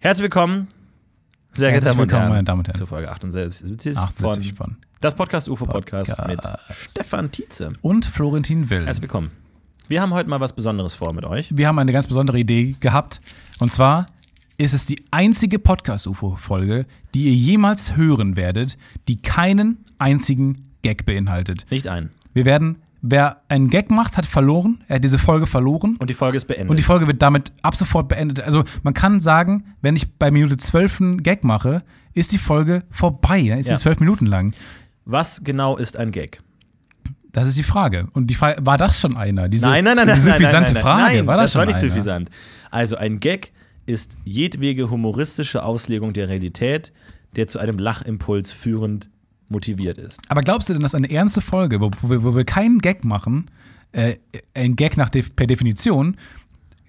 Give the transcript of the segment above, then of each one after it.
herzlich willkommen. Sehr geehrte Herzlich Damen und willkommen, Herren, meine Damen und Herren. Zur Folge 68 78 von von. Das Podcast UFO Podcast, Podcast. mit Stefan Tietze. Und Florentin Will. Herzlich willkommen. Wir haben heute mal was Besonderes vor mit euch. Wir haben eine ganz besondere Idee gehabt. Und zwar ist es die einzige Podcast-UFO-Folge, die ihr jemals hören werdet, die keinen einzigen Gag beinhaltet. Nicht ein. Wir werden, wer einen Gag macht, hat verloren. Er hat diese Folge verloren. Und die Folge ist beendet. Und die Folge wird damit ab sofort beendet. Also man kann sagen, wenn ich bei Minute 12 einen Gag mache, ist die Folge vorbei. Dann ist Ja. sie zwölf Minuten lang. was genau ist ein Gag? Das ist die Frage. Und die Frage, war das schon einer? Diese, nein, nein, nein, nein, diese nein, nein, suffisante nein, Frage. Nein, war das, das schon war nicht einer? suffisant. Also ein Gag ist jedwege humoristische Auslegung der Realität, der zu einem Lachimpuls führend motiviert ist. Aber glaubst du denn, dass eine ernste Folge, wo, wo, wir, wo wir keinen Gag machen, äh, ein Gag nach def per Definition,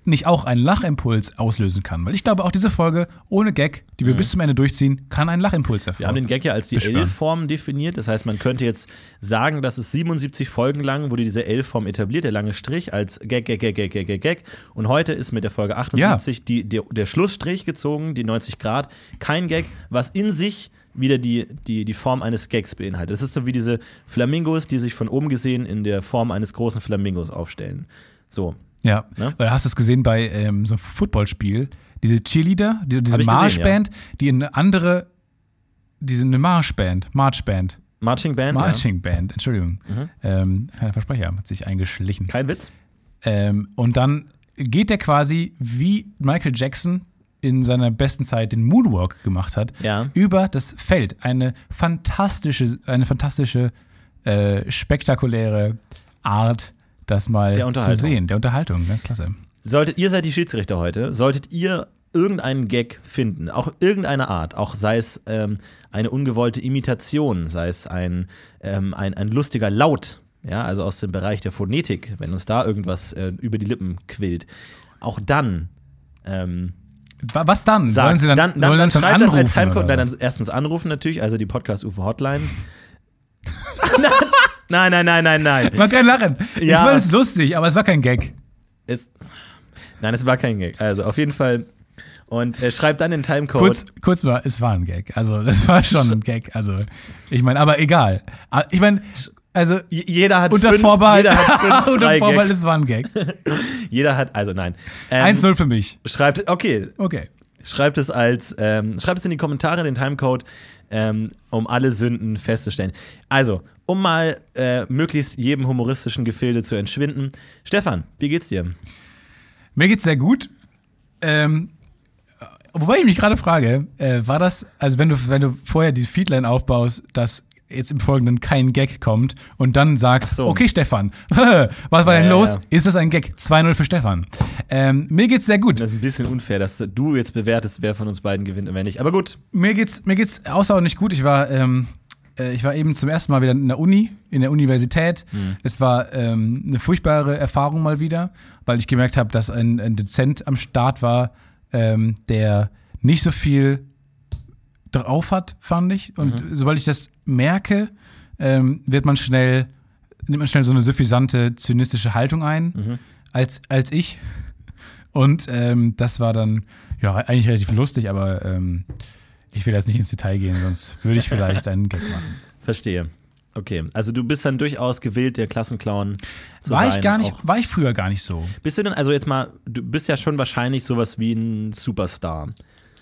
nicht auch einen Lachimpuls auslösen kann? Weil ich glaube, auch diese Folge ohne Gag, die wir bis zum Ende durchziehen, kann einen Lachimpuls Mhm. Wir haben den Gag ja als die. L-Form definiert. Das heißt, man könnte jetzt sagen, dass es 77 Folgen lang wurde diese L-Form etabliert, der lange Strich als Gag, Gag, Gag, Gag, Gag, Gag, Gag. Und heute ist mit der Folge 78 die, der, der Schlussstrich gezogen, die 90 Grad. Kein Gag, was in sich wieder die, die, die Form eines Gags beinhaltet. Es ist so wie diese Flamingos, die sich von oben gesehen in der Form eines großen Flamingos aufstellen. So. Ja, Ne? weil hast du es gesehen bei ähm, so einem Footballspiel, diese Cheerleader, die, diese gesehen, Marschband, die eine andere, diese eine Marschband, Marchband, Marching Band. Marching Band, Entschuldigung, ähm, kleiner Versprecher, hat sich eingeschlichen. Ja. Kein Witz. Ähm, und dann geht der quasi wie Michael Jackson in seiner besten Zeit den Moonwalk gemacht hat, Ja. über das Feld. Eine fantastische, eine fantastische, äh, spektakuläre Art, das mal zu sehen. Der Unterhaltung, ganz klasse. Solltet ihr seid die Schiedsrichter heute, solltet ihr irgendeinen Gag finden, auch irgendeine Art, auch sei es ähm, eine ungewollte Imitation, sei es ein, ähm, ein, ein lustiger Laut, ja, also aus dem Bereich der Phonetik, wenn uns da irgendwas äh, über die Lippen quillt, auch dann ähm, Was dann? sagt, Sollen sie dann, dann, dann, sollen dann dann schreibt das als Timecode, nein, dann erstens anrufen natürlich, also die Podcast UFO Hotline. nein, nein, nein, nein, nein. Man kann lachen. Ja. Ich fand es lustig, aber es war kein Gag. Es, nein, es war kein Gag. Also auf jeden Fall. Und äh, schreibt dann den Timecode. Kurz, kurz mal, es war ein Gag. Also, das war schon ein Gag. Also, ich meine, aber egal. Ah, Ich meine, also, Jeder hat unter fünf, Vorbehalt, Jeder hat fünf unter Vorbehalt, Gags. war ein Gag. Jeder hat, also nein. Ähm, 1-0 für mich. Schreibt, okay, Okay. schreibt es als, ähm, schreibt es in die Kommentare, den Timecode. ähm, um alle Sünden festzustellen. Also, um mal äh, möglichst jedem humoristischen Gefilde zu entschwinden. Stefan, wie geht's dir? Mir geht's sehr gut. Ähm, wobei ich mich gerade frage, äh, war das, also wenn du, wenn du vorher die Feedline aufbaust, dass jetzt im Folgenden kein Gag kommt und dann sagst, so. okay, Stefan, was war denn Ja, los? ja. Ist das ein Gag? 2-0 für Stefan. Ähm, mir geht's sehr gut. Das ist ein bisschen unfair, dass du jetzt bewertest, wer von uns beiden gewinnt und wer nicht. Aber gut, Mir geht's, mir geht's außerordentlich gut. Ich war, ähm, äh, ich war eben zum ersten Mal wieder in der Uni, in der Universität. Es war ähm, eine furchtbare Erfahrung mal wieder, weil ich gemerkt habe, dass ein, ein Dozent am Start war, ähm, der nicht so viel drauf hat, fand ich. Und sobald ich das merke, ähm, wird man schnell, nimmt man schnell so eine suffisante, zynistische Haltung ein, als, als ich. Und ähm, das war dann, ja, eigentlich relativ lustig, aber ähm, ich will jetzt nicht ins Detail gehen, sonst würde ich vielleicht einen Gag machen. verstehe. Okay, also du bist dann durchaus gewillt, der Klassenclown zu War sein. ich gar nicht, Auch. war ich früher gar nicht so. Bist du denn, also jetzt mal, du bist ja schon wahrscheinlich sowas wie ein Superstar.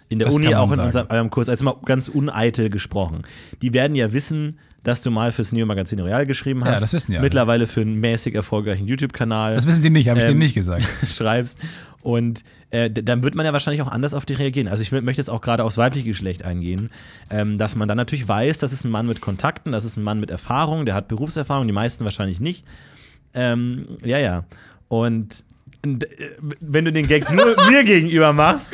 In der Das Uni, auch in unserem, eurem Kurs, also mal ganz uneitel gesprochen. Die werden ja wissen, dass du mal fürs Neo-Magazin Royal geschrieben Ja, hast. das wissen die alle. Mittlerweile für einen mäßig erfolgreichen YouTube-Kanal. Das wissen die nicht, habe ich Ähm, denen nicht gesagt. schreibst. Und äh, dann wird man ja wahrscheinlich auch anders auf dich reagieren. Also ich möchte jetzt auch gerade aufs weibliche Geschlecht eingehen, ähm, dass man dann natürlich weiß, das ist ein Mann mit Kontakten, das ist ein Mann mit Erfahrung, der hat Berufserfahrung, die meisten wahrscheinlich nicht. Ähm, ja, ja. Und wenn du den Gag nur mir gegenüber machst,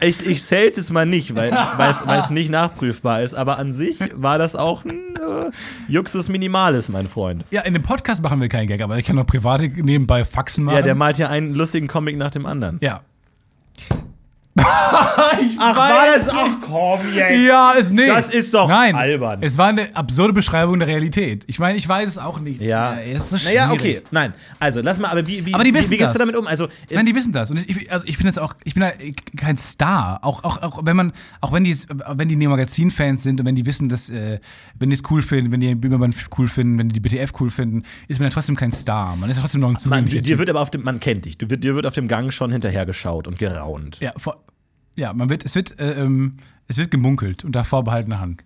ich, ich zählte es mal nicht, weil es, nicht nachprüfbar ist. Aber an sich war das auch ein äh, Juxus Minimalis, mein Freund. Ja, in dem Podcast machen wir keinen Gag, aber ich kann noch private nebenbei Faxen machen. Ja, der malt ja einen lustigen Comic nach dem anderen. Ja. Ach, war das? Ach komm jetzt. Ja, ist nicht. Das ist doch Nein, albern. Es war eine absurde Beschreibung der Realität. Ich meine, ich weiß es auch nicht. Ja. ist so Naja, schwierig. okay. Nein. Also, lass mal, aber wie, wie, Aber die wie, wissen wie gehst du das. damit um? Also, äh, Nein, die wissen das. Und ich, also ich bin jetzt auch, ich bin ja kein Star. Auch, auch, auch wenn man, auch wenn die, wenn die Neo-Magazin-Fans sind und wenn die wissen, dass, äh, wenn die es cool finden, wenn die Böhmermann cool finden, wenn die die BTF cool finden, ist man ja trotzdem kein Star. Man ist ja trotzdem noch ein man, dir Typ. wird aber auf dem, man kennt dich. Du dir wird auf dem Gang schon hinterher geschaut und geraunt. Ja, vor, ja, man wird, es wird, äh, ähm, es wird gemunkelt unter vorbehaltener Hand.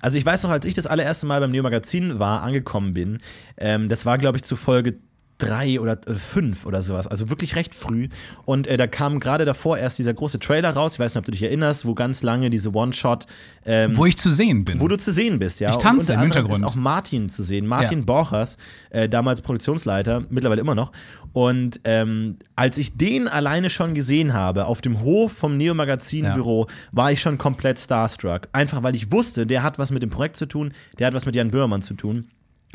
Also ich weiß noch, als ich das allererste Mal beim Neo Magazin war, angekommen bin, ähm, das war, glaube ich, zu Folge drei oder äh, fünf oder sowas, also wirklich recht früh. Und äh, da kam gerade davor erst dieser große Trailer raus, ich weiß nicht, ob du dich erinnerst, wo ganz lange diese One-Shot, ähm, Wo ich zu sehen bin. wo du zu sehen bist, ja. Ich tanze Und im Hintergrund. ist auch Martin zu sehen, Martin Ja. Borchers, äh, damals Produktionsleiter, mittlerweile immer noch. Und ähm, als ich den alleine schon gesehen habe, auf dem Hof vom Neo Magazin Ja. War ich schon komplett starstruck. Einfach weil ich wusste, der hat was mit dem Projekt zu tun, der hat was mit Jan Böhmermann zu tun.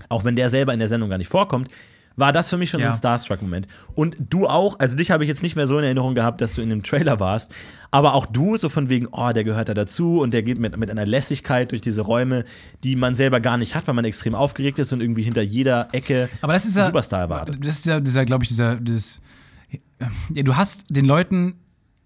Auch wenn der selber in der Sendung gar nicht vorkommt, war das für mich schon Ja. so ein Starstruck-Moment. Und du auch, also dich habe ich jetzt nicht mehr so in Erinnerung gehabt, dass du in dem Trailer warst, aber auch du, so von wegen, oh, der gehört da dazu und der geht mit, mit einer Lässigkeit durch diese Räume, die man selber gar nicht hat, weil man extrem aufgeregt ist und irgendwie hinter jeder Ecke Aber das ist ja, Superstar erwartet. Das ist ja, dieser, glaube ich, dieser, dieses, ja, du hast den Leuten,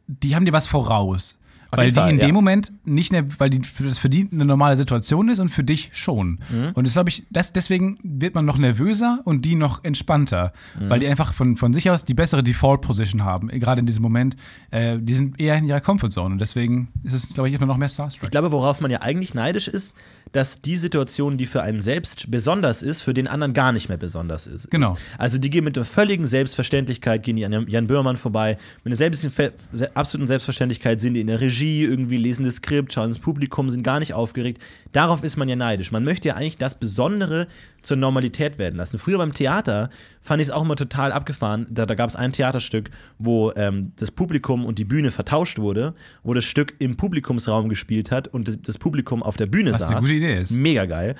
die haben dir was voraus. Weil jeden die Fall, in ja. dem Moment nicht, ne, weil die, das für die eine normale Situation ist und für dich schon. Mhm. Und das glaube ich, das, deswegen wird man noch nervöser und die noch entspannter, Mhm. weil die einfach von, von sich aus die bessere Default-Position haben, gerade in diesem Moment. Äh, die sind eher in ihrer Comfortzone und deswegen ist es, glaube ich, immer noch mehr Starstruck. Ich glaube, worauf man ja eigentlich neidisch ist, dass die Situation, die für einen selbst besonders ist, für den anderen gar nicht mehr besonders ist. Genau. Also die gehen mit der völligen Selbstverständlichkeit, gehen die an Jan Böhmermann vorbei, mit einer selbst, se- absoluten Selbstverständlichkeit sind die in der Regie, irgendwie lesen das Skript, schauen ins Publikum, sind gar nicht aufgeregt. Darauf ist man ja neidisch. Man möchte ja eigentlich das Besondere zur Normalität werden lassen. Früher beim Theater fand ich es auch immer total abgefahren. Da, da gab es ein Theaterstück, wo ähm, das Publikum und die Bühne vertauscht wurde, wo das Stück im Publikumsraum gespielt hat und das, das Publikum auf der Bühne Was saß. eine gute Idee ist. Mega geil.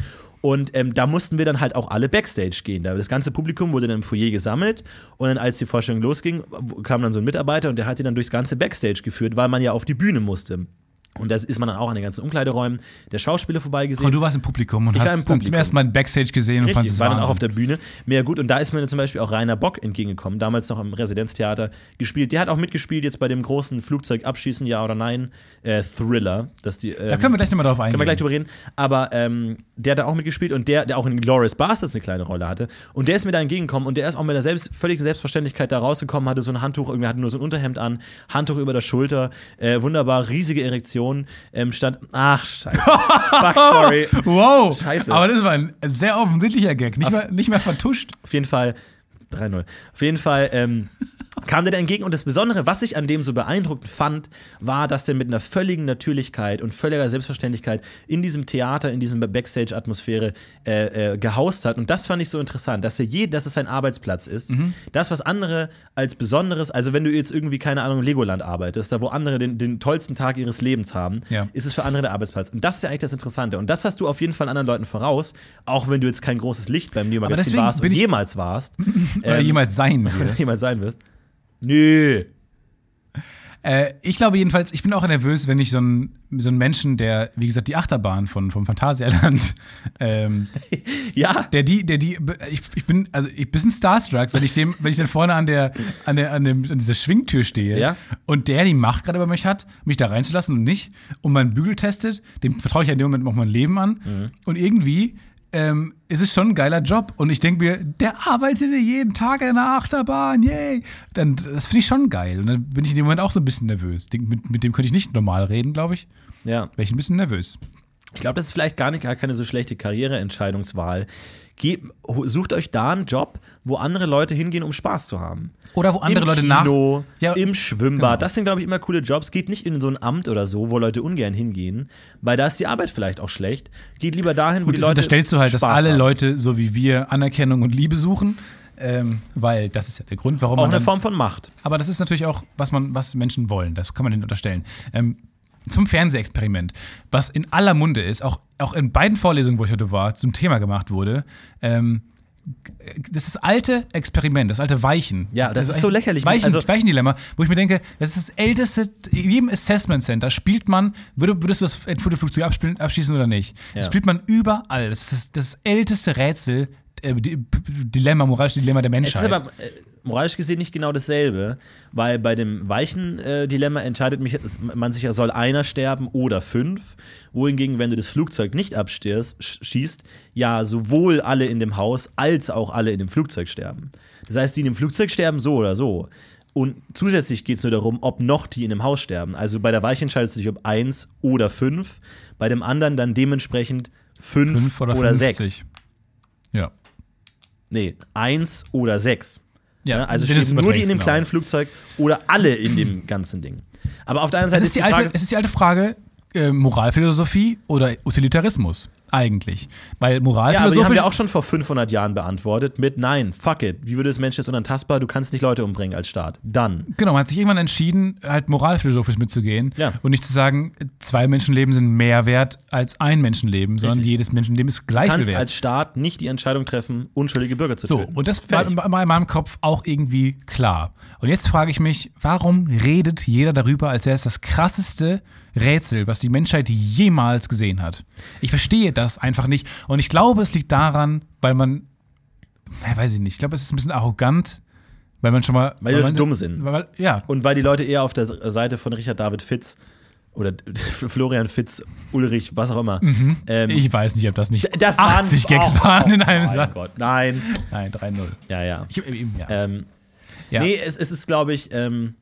Und ähm, da mussten wir dann halt auch alle Backstage gehen. Da das ganze Publikum wurde dann im Foyer gesammelt und dann, als die Vorstellung losging, kam dann so ein Mitarbeiter und der hat die dann durchs ganze Backstage geführt, weil man ja auf die Bühne musste. Und da ist man dann auch an den ganzen Umkleideräumen der Schauspieler vorbeigesehen. Und du warst im Publikum und Ich hast im dann zum ersten Mal Backstage gesehen und Richtig, fandest es war dann auch auf der Bühne. Mehr gut. Und da ist mir dann zum Beispiel auch Rainer Bock entgegengekommen, damals noch am Residenztheater gespielt. Der hat auch mitgespielt jetzt bei dem großen Flugzeugabschießen, ja oder nein, äh, Thriller. Dass die, ähm, Da können wir gleich nochmal drauf eingehen. können wir gleich drüber reden. Aber ähm, der hat da auch mitgespielt und der, der auch in Glorious Bastards eine kleine Rolle hatte. Und der ist mir da entgegengekommen und der ist auch mit der selbst, völligen Selbstverständlichkeit da rausgekommen, hatte so ein Handtuch, irgendwie hatte nur so ein Unterhemd an, Handtuch über der Schulter, äh, wunderbar, riesige Erektion Millionen ähm, stand. Ach, scheiße. Fuck, sorry. Wow. Scheiße. Aber das war ein sehr offensichtlicher Gag. Nicht, mal, nicht mehr vertuscht. Auf jeden Fall 3-0. Auf jeden Fall ähm, kam der da entgegen. Und das Besondere, was ich an dem so beeindruckend fand, war, dass der mit einer völligen Natürlichkeit und völliger Selbstverständlichkeit in diesem Theater, in diesem Backstage-Atmosphäre äh, äh, gehaust hat. Und das fand ich so interessant, dass er je, dass es sein Arbeitsplatz ist. Mhm. Das, was andere als Besonderes, also wenn du jetzt irgendwie, keine Ahnung, Legoland arbeitest, da wo andere den, den tollsten Tag ihres Lebens haben, Ja. ist es für andere der Arbeitsplatz. Und das ist ja eigentlich das Interessante. Und das hast du auf jeden Fall anderen Leuten voraus, auch wenn du jetzt kein großes Licht beim Neo-Magazin warst und jemals warst. Oder Ähm, jemals sein wird. jemals sein wirst. Nö. Äh, ich glaube jedenfalls, ich bin auch nervös, wenn ich so einen so einen Menschen, der, wie gesagt, die Achterbahn von, vom Phantasialand, ähm, Ja. der die, der die, ich, ich bin, also ich bin ein bisschen starstruck, wenn ich dem, wenn ich dann vorne an der, an der, an, dem, an dieser Schwingtür stehe Ja. und der die Macht gerade über mich hat, mich da reinzulassen und nicht und meinen Bügel testet, dem vertraue ich ja in dem Moment auch mein Leben an Mhm. und irgendwie ähm, ist es schon ein geiler Job und ich denke mir, der arbeitet jeden Tag in der Achterbahn, yay! Dann, das finde ich schon geil und dann bin ich in dem Moment auch so ein bisschen nervös. Denk, mit, mit dem könnte ich nicht normal reden, glaube ich. Ja. Wäre ich ein bisschen nervös. Ich glaube, das ist vielleicht gar nicht gar keine so schlechte Karriereentscheidungswahl. Ge sucht euch da einen Job, wo andere Leute hingehen, um Spaß zu haben. Oder wo andere Im Leute Kino, nach. Ja, im Schwimmbad. genau. Das sind, glaube ich, immer coole Jobs. Geht nicht in so ein Amt oder so, wo Leute ungern hingehen, weil da ist die Arbeit vielleicht auch schlecht. Geht lieber dahin, wo Gut, die Leute. unterstellst du halt, Spaß dass alle haben. Leute, so wie wir, Anerkennung und Liebe suchen. Ähm, weil das ist ja der Grund, warum Auch man. eine Dann, Form von Macht. aber das ist natürlich auch, was man, was Menschen wollen. Das kann man denen unterstellen. Ähm, zum Fernsehexperiment, was in aller Munde ist, auch, auch in beiden Vorlesungen, wo ich heute war, zum Thema gemacht wurde. Ähm, das ist das alte Experiment, das alte Weichen. Ja, das ist so lächerlich. Weichen, Also- Weichendilemma, wo ich mir denke, das ist das älteste, in jedem Assessment Center spielt man, würde, würdest du das Fotoflugzeug abspielen, abschließen oder nicht? Das Ja. spielt man überall. Das ist das, das älteste Rätsel, äh, Dilemma, moralische Dilemma der Es ist Menschheit. aber äh, moralisch gesehen nicht genau dasselbe, weil bei dem weichen äh, Dilemma entscheidet mich, man sich ja, soll einer sterben oder fünf. Wohingegen, wenn du das Flugzeug nicht abschießt, sch- schießt, ja sowohl alle in dem Haus als auch alle in dem Flugzeug sterben. Das heißt, die in dem Flugzeug sterben so oder so. Und zusätzlich geht es nur darum, ob noch die in dem Haus sterben. Also bei der Weiche entscheidest du dich, ob eins oder fünf. Bei dem anderen dann dementsprechend fünf, Fünf oder, oder 50. sechs. Ja. Nee, eins oder sechs. Ja, Ja, also stehen nur die in dem überträgst, kleinen Flugzeug oder alle in dem ganzen Ding. Aber auf der anderen Seite Es ist, die alte, Frage, es ist die alte Frage, äh, Moralphilosophie oder Utilitarismus eigentlich. Weil ja, aber die haben wir auch schon vor 500 Jahren beantwortet mit Nein, fuck it. Wie würde das Mensch jetzt unantastbar? Du kannst nicht Leute umbringen als Staat. Dann. Genau, man hat sich irgendwann entschieden, halt moralphilosophisch mitzugehen Ja. und nicht zu sagen, zwei Menschenleben sind mehr wert als ein Menschenleben, sondern Richtig. jedes Menschenleben ist Du gleich kannst viel wert. als Staat nicht die Entscheidung treffen, unschuldige Bürger zu So, töten. und das war Fertig. in in meinem Kopf auch irgendwie klar. Und jetzt frage ich mich, warum redet jeder darüber, als wäre es das krasseste Rätsel, was die Menschheit jemals gesehen hat? Ich verstehe das einfach nicht. Und ich glaube, es liegt daran, weil man, na, weiß ich nicht, ich glaube, es ist ein bisschen arrogant, weil man schon mal. Weil die Leute dumm sind. Weil, ja, Und weil die Leute eher auf der Seite von Richard David Fitz oder Florian Fitz, Ulrich, was auch immer. Ähm, ich weiß nicht, ob das nicht das waren- 80 Gags oh, waren in oh einem mein Satz. Gott, nein. Nein, 3-0. Ja, ja. Ich, eben, ja. Ähm, Ja. Nee, es, es ist, glaube ich, ähm,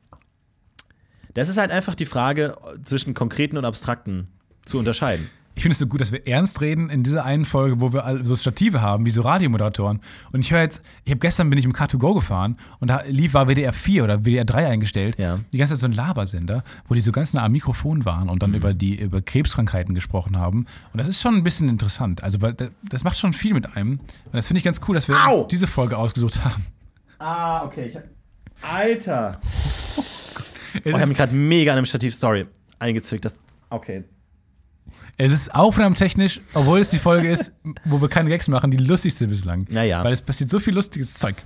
das ist halt einfach die Frage zwischen konkreten und abstrakten zu unterscheiden. Ich finde es so gut, dass wir ernst reden in dieser einen Folge, wo wir so Stative haben, wie so Radiomoderatoren. Und ich höre jetzt, ich habe gestern bin ich im Car2Go gefahren und da lief war WDR 4 oder WDR 3 eingestellt. Ja. Die ganze Zeit so ein Labersender, wo die so ganz nah am Mikrofon waren und dann Mhm. über die über Krebskrankheiten gesprochen haben. Und das ist schon ein bisschen interessant. Also weil da- das macht schon viel mit einem. Und das finde ich ganz cool, dass wir Au! diese Folge ausgesucht haben. Ah, okay. Ich hab, Alter. Oh, ich habe mich gerade mega an einem Stativ, sorry, eingezwickt. Das, okay. Es ist aufnahmetechnisch, obwohl es die Folge ist, wo wir keine Gags machen, die lustigste bislang. Naja. Weil es passiert so viel lustiges Zeug.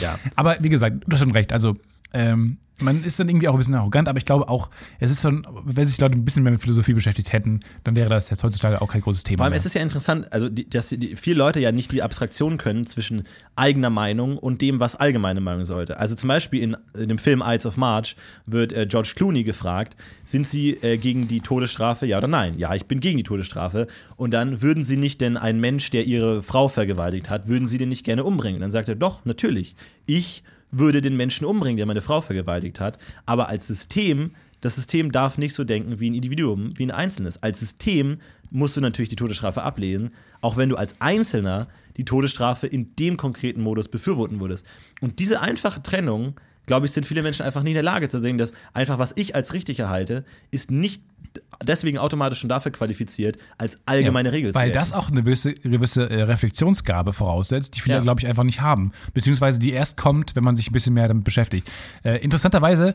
Ja. Aber wie gesagt, du hast schon recht. Also, ähm, man ist dann irgendwie auch ein bisschen arrogant, aber ich glaube auch, es ist schon, wenn sich Leute ein bisschen mehr mit Philosophie beschäftigt hätten, dann wäre das jetzt heutzutage auch kein großes Thema. Vor allem, mehr. es ist ja interessant, also die, dass die, viele Leute ja nicht die Abstraktion können zwischen eigener Meinung und dem, was allgemeine Meinung sollte. Also zum Beispiel in, in dem Film Ides of March wird äh, George Clooney gefragt, sind Sie äh, gegen die Todesstrafe, ja oder nein? Ja, ich bin gegen die Todesstrafe. Und dann würden Sie nicht denn einen Mensch, der Ihre Frau vergewaltigt hat, würden Sie den nicht gerne umbringen? Und dann sagt er, doch, natürlich. Ich würde den Menschen umbringen, der meine Frau vergewaltigt hat. Aber als System das System darf nicht so denken wie ein Individuum, wie ein Einzelnes. Als System musst du natürlich die Todesstrafe ablehnen, auch wenn du als Einzelner die Todesstrafe in dem konkreten Modus befürworten würdest. Und diese einfache Trennung, glaube ich, sind viele Menschen einfach nicht in der Lage zu sehen, dass einfach, was ich als richtig erhalte, ist nicht deswegen automatisch schon dafür qualifiziert, als allgemeine ja, Regel zu Weil das auch eine gewisse, gewisse äh, Reflexionsgabe voraussetzt, die viele, ja. glaube ich, einfach nicht haben. Beziehungsweise die erst kommt, wenn man sich ein bisschen mehr damit beschäftigt. Äh, interessanterweise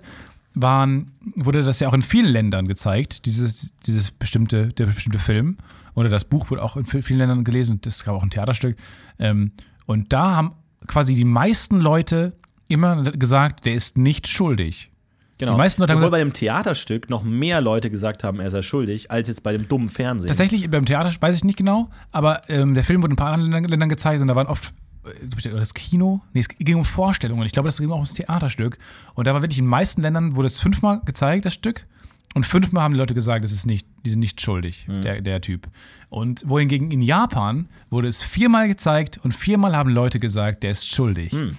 waren, wurde das ja auch in vielen Ländern gezeigt, dieses, dieses bestimmte, der bestimmte Film. Oder das Buch wurde auch in vielen Ländern gelesen, das gab auch ein Theaterstück. Ähm, und da haben quasi die meisten Leute immer gesagt, der ist nicht schuldig. Genau. Die meisten Leute Obwohl bei dem Theaterstück noch mehr Leute gesagt haben, er sei schuldig, als jetzt bei dem dummen Fernsehen. Tatsächlich, beim Theater weiß ich nicht genau, aber ähm, der Film wurde in ein paar anderen Ländern gezeigt und da waren oft äh, das Kino, nee, es ging um Vorstellungen. Ich glaube, das ging auch ums Theaterstück. Und da war wirklich in den meisten Ländern wurde es fünfmal gezeigt, das Stück. Und fünfmal haben die Leute gesagt, das ist nicht, die sind nicht schuldig, mhm. der, der Typ. Und wohingegen in Japan wurde es viermal gezeigt und viermal haben Leute gesagt, der ist schuldig. Mhm.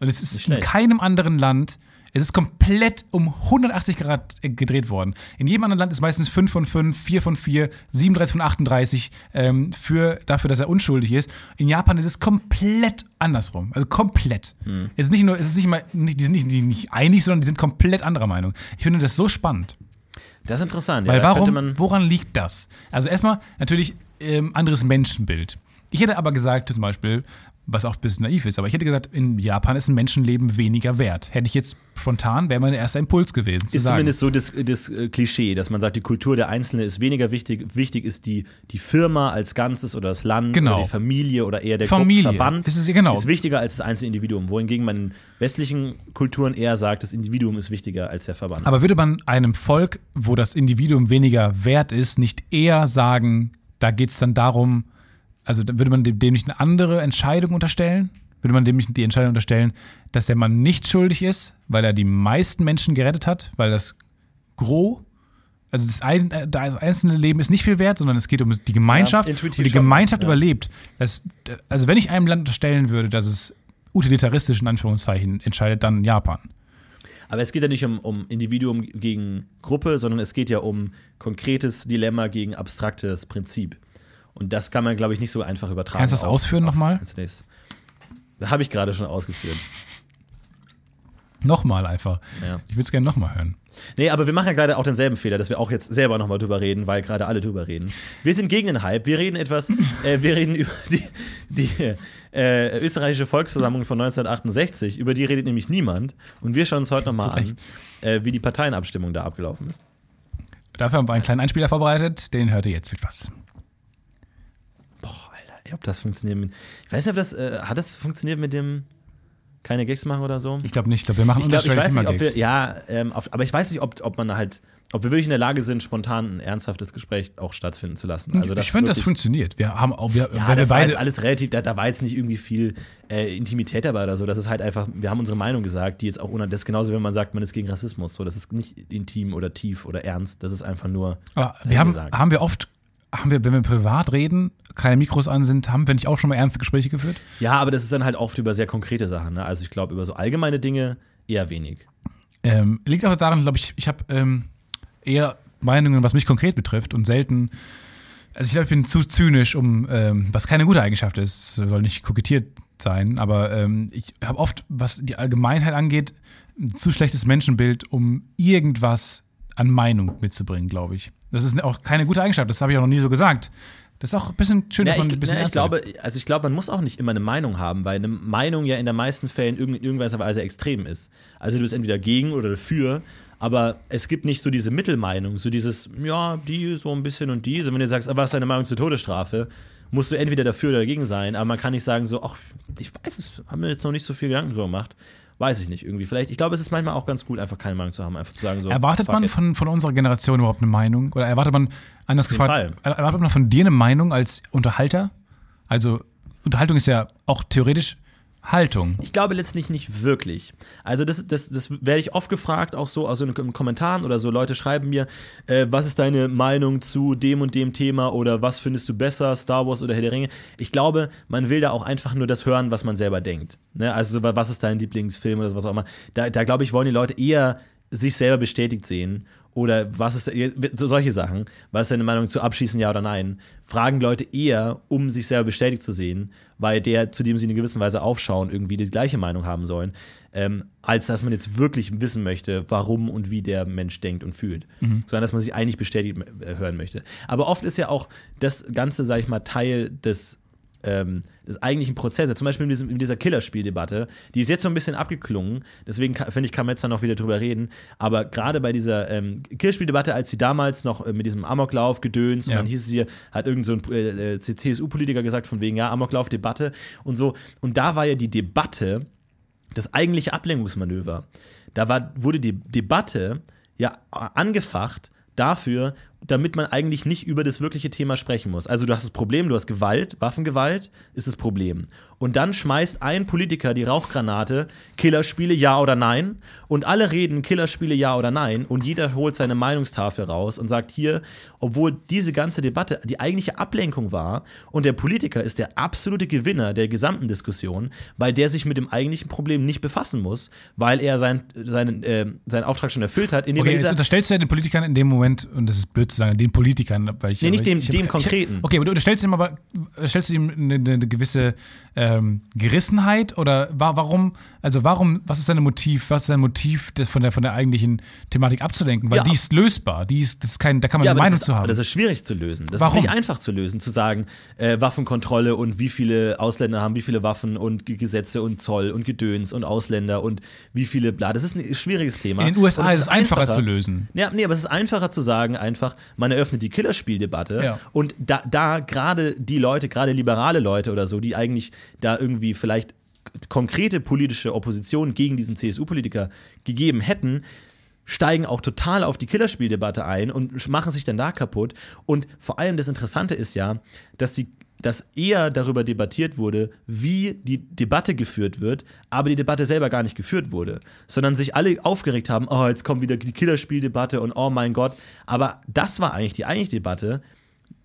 Und es ist in keinem anderen Land es ist komplett um 180 Grad gedreht worden. In jedem anderen Land ist meistens 5 von 5, 4 von 4, 37 von 38 ähm, für, dafür, dass er unschuldig ist. In Japan ist es komplett andersrum. Also komplett. Hm. Es ist nicht nur, es ist nicht mal, die sind nicht, nicht einig, sondern die sind komplett anderer Meinung. Ich finde das so spannend. Das ist interessant. Weil ja, warum, woran liegt das? Also erstmal natürlich ähm, anderes Menschenbild. Ich hätte aber gesagt, zum Beispiel, was auch ein bisschen naiv ist. Aber ich hätte gesagt, in Japan ist ein Menschenleben weniger wert. Hätte ich jetzt spontan, wäre mein erster Impuls gewesen. ist sagen. zumindest so das, das, äh, Klischee, dass man sagt, die Kultur der Einzelnen ist weniger wichtig. Wichtig ist die, die Firma als Ganzes oder das Land genau. oder die Familie oder eher der Familie. Verband. Das ist, genau. ist wichtiger als das einzelne Individuum. Wohingegen man in westlichen Kulturen eher sagt, das Individuum ist wichtiger als der Verband. Aber würde man einem Volk, wo das Individuum weniger wert ist, nicht eher sagen, da geht es dann darum, also würde man dem nicht eine andere Entscheidung unterstellen? Würde man dem nicht die Entscheidung unterstellen, dass der Mann nicht schuldig ist, weil er die meisten Menschen gerettet hat, weil das Gros, also das, ein, das einzelne Leben ist nicht viel wert, sondern es geht um die Gemeinschaft ja, und die Gemeinschaft schon, ja. überlebt. Das, also wenn ich einem Land unterstellen würde, dass es utilitaristisch in Anführungszeichen entscheidet, dann Japan. Aber es geht ja nicht um, um Individuum gegen Gruppe, sondern es geht ja um konkretes Dilemma gegen abstraktes Prinzip. Und das kann man, glaube ich, nicht so einfach übertragen. Kannst du das auf, ausführen nochmal? Das habe ich gerade schon ausgeführt. Nochmal einfach. Ja. Ich würde es gerne nochmal hören. Nee, aber wir machen ja gerade auch denselben Fehler, dass wir auch jetzt selber nochmal drüber reden, weil gerade alle drüber reden. Wir sind gegen den Hype. Wir reden etwas, äh, wir reden über die, die äh, österreichische Volksversammlung von 1968. Über die redet nämlich niemand. Und wir schauen uns heute nochmal an, äh, wie die Parteienabstimmung da abgelaufen ist. Dafür haben wir einen kleinen Einspieler vorbereitet. Den hört ihr jetzt. Viel Spaß ob das funktioniert. ich weiß nicht, ob das, äh, hat das funktioniert mit dem keine Gags machen oder so? Ich glaube nicht. Ich glaube, wir machen ich glaub, ich weiß nicht, ob wir, Ja, ähm, auf, aber ich weiß nicht, ob, ob man halt, ob wir wirklich in der Lage sind, spontan ein ernsthaftes Gespräch auch stattfinden zu lassen. Also ich finde, das funktioniert. Wir haben auch, wir, ja, das wir war jetzt alles relativ, da, da, war jetzt nicht irgendwie viel äh, Intimität dabei oder so. Das ist halt einfach, wir haben unsere Meinung gesagt, die jetzt auch das ist genauso, wenn man sagt, man ist gegen Rassismus. So, das ist nicht intim oder tief oder ernst. Das ist einfach nur. Aber wir haben, haben wir oft haben wir, wenn wir privat reden, keine Mikros an sind, haben wir nicht auch schon mal ernste Gespräche geführt? Ja, aber das ist dann halt oft über sehr konkrete Sachen. Ne? Also ich glaube, über so allgemeine Dinge eher wenig. Ähm, liegt auch daran, glaube ich, ich habe ähm, eher Meinungen, was mich konkret betrifft und selten. Also ich glaube, ich bin zu zynisch, um ähm, was keine gute Eigenschaft ist, soll nicht kokettiert sein, aber ähm, ich habe oft, was die Allgemeinheit angeht, ein zu schlechtes Menschenbild, um irgendwas an Meinung mitzubringen, glaube ich. Das ist auch keine gute Eigenschaft, das habe ich auch noch nie so gesagt. Das ist auch ein bisschen schön, ja, ich, ein bisschen ja, ich glaube, also ich glaube, man muss auch nicht immer eine Meinung haben, weil eine Meinung ja in den meisten Fällen in irgendeiner Weise extrem ist. Also du bist entweder gegen oder dafür, aber es gibt nicht so diese Mittelmeinung, so dieses, ja, die so ein bisschen und die. So, wenn du sagst, was ist deine Meinung zur Todesstrafe, musst du entweder dafür oder dagegen sein, aber man kann nicht sagen so, ach, ich weiß es, haben mir jetzt noch nicht so viel Gedanken drüber gemacht weiß ich nicht, irgendwie. Vielleicht, ich glaube, es ist manchmal auch ganz gut, einfach keine Meinung zu haben, einfach zu sagen so. Erwartet man von, von unserer Generation überhaupt eine Meinung? Oder erwartet man, anders gefragt, erwartet man von dir eine Meinung als Unterhalter? Also, Unterhaltung ist ja auch theoretisch Haltung? Ich glaube letztlich nicht wirklich. Also das, das, das werde ich oft gefragt, auch so also in, Kommentaren oder so. Leute schreiben mir, äh, was ist deine Meinung zu dem und dem Thema oder was findest du besser, Star Wars oder Herr der Ringe? Ich glaube, man will da auch einfach nur das hören, was man selber denkt. Ne? Also was ist dein Lieblingsfilm oder was auch immer. Da, da glaube ich, wollen die Leute eher sich selber bestätigt sehen oder was ist so solche Sachen, was ist deine Meinung zu Abschießen, ja oder nein, fragen Leute eher, um sich selber bestätigt zu sehen, weil der, zu dem sie in einer gewissen Weise aufschauen, irgendwie die gleiche Meinung haben sollen, ähm, als dass man jetzt wirklich wissen möchte, warum und wie der Mensch denkt und fühlt, mhm. sondern dass man sich eigentlich bestätigt äh, hören möchte. Aber oft ist ja auch das Ganze, sag ich mal, Teil des ähm, des eigentlichen Prozesses, zum Beispiel in, diesem, in dieser Killerspieldebatte, die ist jetzt so ein bisschen abgeklungen, deswegen finde ich, kann man jetzt da noch wieder drüber reden, aber gerade bei dieser ähm, Killerspieldebatte, als sie damals noch äh, mit diesem Amoklauf gedöns ja. und dann hieß es hier, hat irgend so ein äh, äh CSU-Politiker gesagt von wegen, ja, Amoklauf-Debatte und so, und da war ja die Debatte das eigentliche Ablenkungsmanöver. Da war, wurde die Debatte ja angefacht dafür, damit man eigentlich nicht über das wirkliche Thema sprechen muss. Also du hast das Problem, du hast Gewalt, Waffengewalt ist das Problem. Und dann schmeißt ein Politiker die Rauchgranate, Killerspiele ja oder nein. Und alle reden Killerspiele ja oder nein. Und jeder holt seine Meinungstafel raus und sagt hier, obwohl diese ganze Debatte die eigentliche Ablenkung war und der Politiker ist der absolute Gewinner der gesamten Diskussion, weil der sich mit dem eigentlichen Problem nicht befassen muss, weil er sein, seinen, äh, seinen Auftrag schon erfüllt hat. Indem okay, jetzt unterstellst du ja den Politikern in dem Moment, und das ist blöd zu sagen, den Politikern, weil ich. Nee, nicht dem, ich, dem konkreten. Ich, okay, aber du unterstellst ihm aber, stellst du ihm eine, eine gewisse ähm, Gerissenheit oder wa warum, also warum, was ist dein Motiv, was ist dein Motiv, das von der, von der eigentlichen Thematik abzudenken? Weil ja, die ist lösbar, die ist, das ist kein, da kann man ja, eine Meinung ist, zu haben. Das ist schwierig zu lösen. Das warum? ist nicht einfach zu lösen, zu sagen, äh, Waffenkontrolle und wie viele Ausländer haben wie viele Waffen und Gesetze und Zoll und Gedöns und Ausländer und wie viele, bla. Das ist ein schwieriges Thema. In den USA ist es einfacher, einfacher, zu lösen. Ja, nee, aber es ist einfacher zu sagen, einfach, man eröffnet die Killerspieldebatte ja. und da, da gerade die Leute, gerade liberale Leute oder so, die eigentlich da irgendwie vielleicht konkrete politische Opposition gegen diesen CSU-Politiker gegeben hätten, steigen auch total auf die Killerspieldebatte ein und machen sich dann da kaputt. Und vor allem das Interessante ist ja, dass die dass eher darüber debattiert wurde, wie die Debatte geführt wird, aber die Debatte selber gar nicht geführt wurde, sondern sich alle aufgeregt haben, oh, jetzt kommt wieder die Killerspieldebatte und oh mein Gott. Aber das war eigentlich die eigentliche Debatte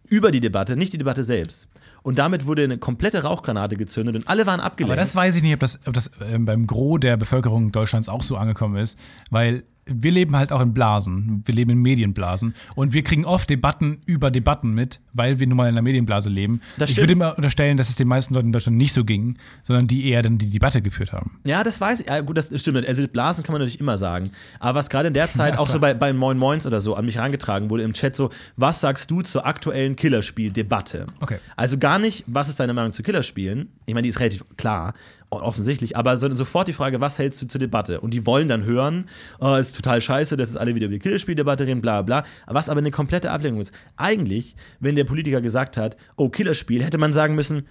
über die Debatte, nicht die Debatte selbst. Und damit wurde eine komplette Rauchgranate gezündet und alle waren abgelenkt. Aber das weiß ich nicht, ob das, ob das äh, beim Gros der Bevölkerung Deutschlands auch so angekommen ist, weil wir leben halt auch in Blasen. Wir leben in Medienblasen. Und wir kriegen oft Debatten über Debatten mit, weil wir nun mal in einer Medienblase leben. ich würde immer unterstellen, dass es den meisten Leuten in Deutschland nicht so ging, sondern die eher dann die Debatte geführt haben. Ja, das weiß ich. Ja, gut, das stimmt. Also Blasen kann man natürlich immer sagen. Aber was gerade in der Zeit ja, auch so bei, bei Moin Moins oder so an mich herangetragen wurde im Chat so, was sagst du zur aktuellen Killerspiel-Debatte? Okay. Also gar nicht, was ist deine Meinung zu Killerspielen? Ich meine, die ist relativ klar offensichtlich, aber so, sofort die Frage, was hältst du zur Debatte? Und die wollen dann hören, oh, ist total scheiße, dass es alle wieder über die Killerspieldebatte reden, bla bla, was aber eine komplette Ablenkung ist. Eigentlich, wenn der Politiker gesagt hat, oh, Killerspiel, hätte man sagen müssen,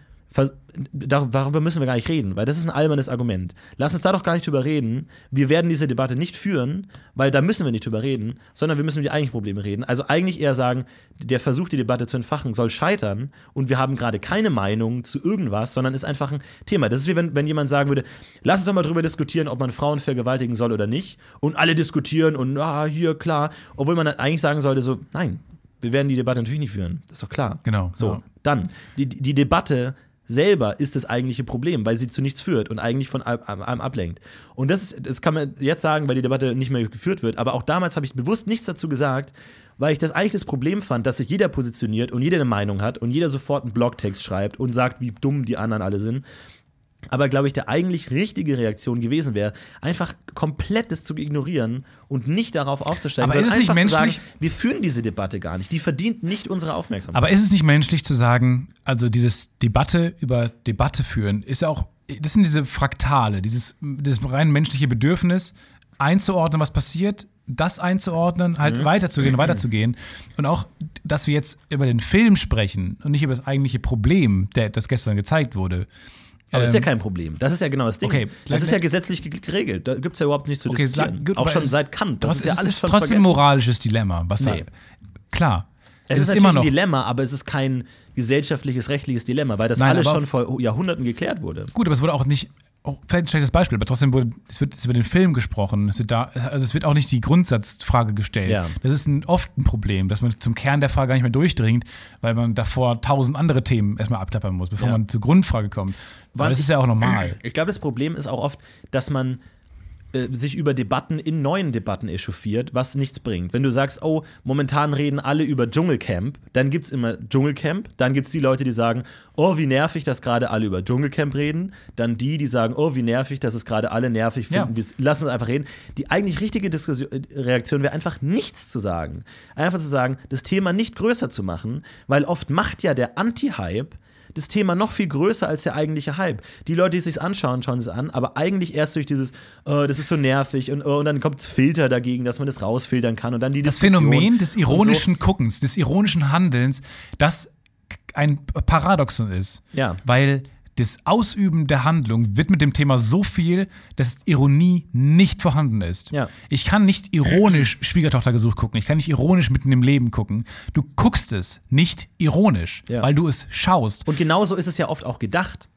darüber müssen wir gar nicht reden, weil das ist ein albernes Argument. Lass uns da doch gar nicht drüber reden. Wir werden diese Debatte nicht führen, weil da müssen wir nicht drüber reden, sondern wir müssen über die eigentlichen Probleme reden. Also eigentlich eher sagen, der Versuch, die Debatte zu entfachen, soll scheitern und wir haben gerade keine Meinung zu irgendwas, sondern ist einfach ein Thema. Das ist wie wenn, wenn jemand sagen würde, lass uns doch mal drüber diskutieren, ob man Frauen vergewaltigen soll oder nicht und alle diskutieren und ah, hier, klar, obwohl man dann eigentlich sagen sollte, so, nein, wir werden die Debatte natürlich nicht führen. Das ist doch klar. Genau. So, ja. dann, die, die Debatte selber ist das eigentliche Problem, weil sie zu nichts führt und eigentlich von einem ablenkt. Und das, ist, das kann man jetzt sagen, weil die Debatte nicht mehr geführt wird. Aber auch damals habe ich bewusst nichts dazu gesagt, weil ich das eigentlich das Problem fand, dass sich jeder positioniert und jeder eine Meinung hat und jeder sofort einen Blogtext schreibt und sagt, wie dumm die anderen alle sind. Aber glaube ich, der eigentlich richtige Reaktion gewesen wäre, einfach komplett das zu ignorieren und nicht darauf aufzusteigen, aber ist es nicht menschlich? Sagen, wir führen diese Debatte gar nicht. Die verdient nicht unsere Aufmerksamkeit. Aber ist es nicht menschlich zu sagen, also dieses Debatte über Debatte führen, ist ja auch, das sind diese Fraktale, dieses, dieses rein menschliche Bedürfnis, einzuordnen, was passiert, das einzuordnen, halt mhm. weiterzugehen, weiterzugehen. Und auch, dass wir jetzt über den Film sprechen und nicht über das eigentliche Problem, der, das gestern gezeigt wurde. Aber das ist ja ähm, kein Problem. Das ist ja genau das Ding. Okay, das ist ja gesetzlich geregelt. Da gibt es ja überhaupt nichts zu okay, diskutieren. Sag, Auch schon seit Kant. Das ist ja alles schon trotzdem ein moralisches Dilemma. Was nee. Klar. Es, ist, ist natürlich ein Dilemma, aber es ist kein gesellschaftliches, rechtliches Dilemma, weil das Nein, alles schon vor Jahrhunderten geklärt wurde. Gut, aber es wurde auch nicht auch vielleicht ein schlechtes Beispiel, aber trotzdem wurde, es wird, es über den Film gesprochen. Es wird da, also es wird auch nicht die Grundsatzfrage gestellt. Ja. Das ist ein, oft ein Problem, dass man zum Kern der Frage gar nicht mehr durchdringt, weil man davor tausend andere Themen erstmal abklappern muss, bevor ja. man zur Grundfrage kommt. Weil das ist ja auch normal. Ich glaube, das Problem ist auch oft, dass man sich über Debatten in neuen Debatten echauffiert, was nichts bringt. Wenn du sagst, oh, momentan reden alle über Dschungelcamp, dann gibt es immer Dschungelcamp, dann gibt es die Leute, die sagen, oh, wie nervig, dass gerade alle über Dschungelcamp reden, dann die, die sagen, oh, wie nervig, dass es gerade alle nervig finden, ja. lass uns einfach reden. Die eigentlich richtige Diskussion, äh, Reaktion wäre einfach nichts zu sagen. Einfach zu sagen, das Thema nicht größer zu machen, weil oft macht ja der Anti-Hype das Thema noch viel größer als der eigentliche Hype. Die Leute, die es sich anschauen, schauen es an, aber eigentlich erst durch dieses, oh, das ist so nervig und, oh, und dann kommt Filter dagegen, dass man das rausfiltern kann und dann die Das Phänomen des ironischen so. Guckens, des ironischen Handelns, das ein Paradoxon ist. Ja. Weil das Ausüben der Handlung wird mit dem Thema so viel, dass Ironie nicht vorhanden ist. Ja. Ich kann nicht ironisch Schwiegertochter gesucht gucken. Ich kann nicht ironisch mitten im Leben gucken. Du guckst es nicht ironisch, ja. weil du es schaust. Und genauso ist es ja oft auch gedacht.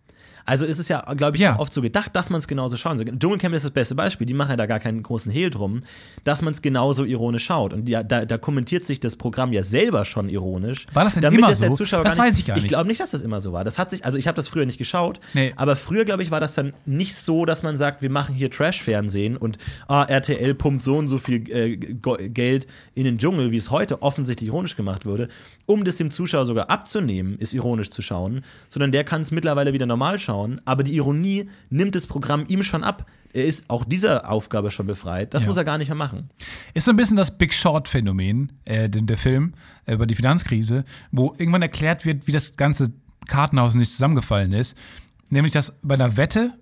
Also ist es ja, glaube ich, ja. oft so gedacht, dass man es genauso schauen soll. Dschungelcamp ist das beste Beispiel. Die machen ja da gar keinen großen Hehl drum, dass man es genauso ironisch schaut. Und ja, da, da, kommentiert sich das Programm ja selber schon ironisch. War das denn damit immer das so? Der Zuschauer das weiß ich gar nicht. Ich glaube nicht, dass das immer so war. Das hat sich, also ich habe das früher nicht geschaut, nee. aber früher, glaube ich, war das dann nicht so, dass man sagt, wir machen hier Trash-Fernsehen und ah, RTL pumpt so und so viel äh, Geld in den Dschungel, wie es heute offensichtlich ironisch gemacht wurde, um das dem Zuschauer sogar abzunehmen, ist ironisch zu schauen, sondern der kann es mittlerweile wieder normal schauen, aber die Ironie nimmt das Programm ihm schon ab. Er ist auch dieser Aufgabe schon befreit. Das ja. muss er gar nicht mehr machen. Ist so ein bisschen das Big Short-Phänomen, äh, der Film äh, über die Finanzkrise, wo irgendwann erklärt wird, wie das ganze Kartenhaus nicht zusammengefallen ist. Nämlich, dass bei einer Wette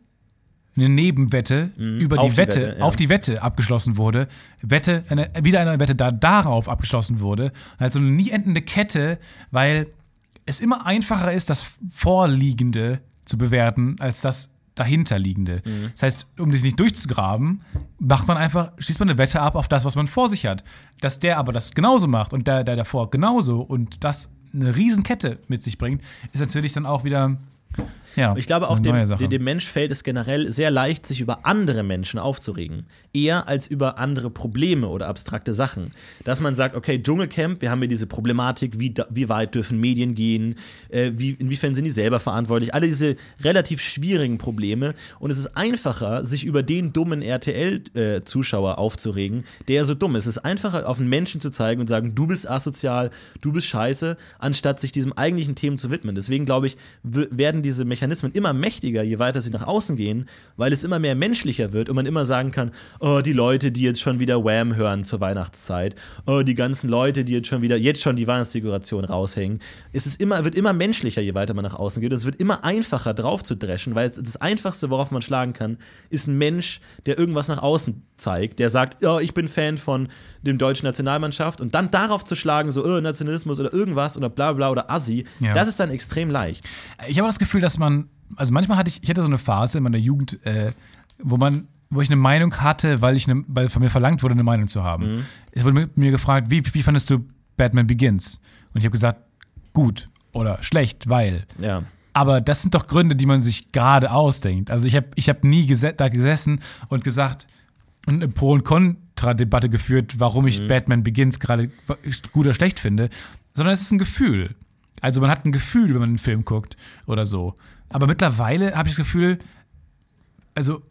eine Nebenwette mhm. über die, die Wette, Wette ja. auf die Wette abgeschlossen wurde. Wette, eine, wieder eine Wette da darauf abgeschlossen wurde. Also eine nie endende Kette, weil es immer einfacher ist, das Vorliegende zu bewerten, als das dahinterliegende. Mhm. Das heißt, um sich nicht durchzugraben, macht man einfach, schließt man eine Wette ab auf das, was man vor sich hat. Dass der aber das genauso macht und der, der davor genauso und das eine Riesenkette mit sich bringt, ist natürlich dann auch wieder ja, ich glaube auch, dem, dem, Mensch fällt es generell sehr leicht, sich über andere Menschen aufzuregen. Eher als über andere Probleme oder abstrakte Sachen. Dass man sagt, okay, Dschungelcamp, wir haben hier diese Problematik, wie, wie weit dürfen Medien gehen, äh, wie, inwiefern sind die selber verantwortlich, alle diese relativ schwierigen Probleme. Und es ist einfacher, sich über den dummen RTL-Zuschauer äh, aufzuregen, der so dumm ist. Es ist einfacher, auf einen Menschen zu zeigen und sagen, du bist asozial, du bist scheiße, anstatt sich diesem eigentlichen Themen zu widmen. Deswegen glaube ich, werden diese Mechanismen Mechanismen immer mächtiger, je weiter sie nach außen gehen, weil es immer mehr menschlicher wird und man immer sagen kann, oh, die Leute, die jetzt schon wieder Wham hören zur Weihnachtszeit, oh, die ganzen Leute, die jetzt schon wieder, jetzt schon die Weihnachtsdekoration raushängen. Es ist immer, wird immer menschlicher, je weiter man nach außen geht. Es wird immer einfacher drauf zu dreschen, weil das Einfachste, worauf man schlagen kann, ist ein Mensch, der irgendwas nach außen zeigt, der sagt, oh, ich bin Fan von dem deutschen Nationalmannschaft und dann darauf zu schlagen, so oh, Nationalismus oder irgendwas oder bla bla oder Assi, ja. das ist dann extrem leicht. Ich habe das Gefühl, dass man, also manchmal hatte ich, ich hatte so eine Phase in meiner Jugend, äh, wo man, wo ich eine Meinung hatte, weil ich eine, weil von mir verlangt wurde, eine Meinung zu haben. Mhm. Es wurde mir gefragt, wie, wie fandest du Batman Begins? Und ich habe gesagt, gut oder schlecht, weil. Ja. Aber das sind doch Gründe, die man sich gerade ausdenkt. Also ich habe ich hab nie ges da gesessen und gesagt und eine Pro- und Contra-Debatte geführt, warum ich mhm. Batman Begins gerade gut oder schlecht finde, sondern es ist ein Gefühl. Also man hat ein Gefühl, wenn man einen Film guckt oder so. Aber mittlerweile habe ich das Gefühl, also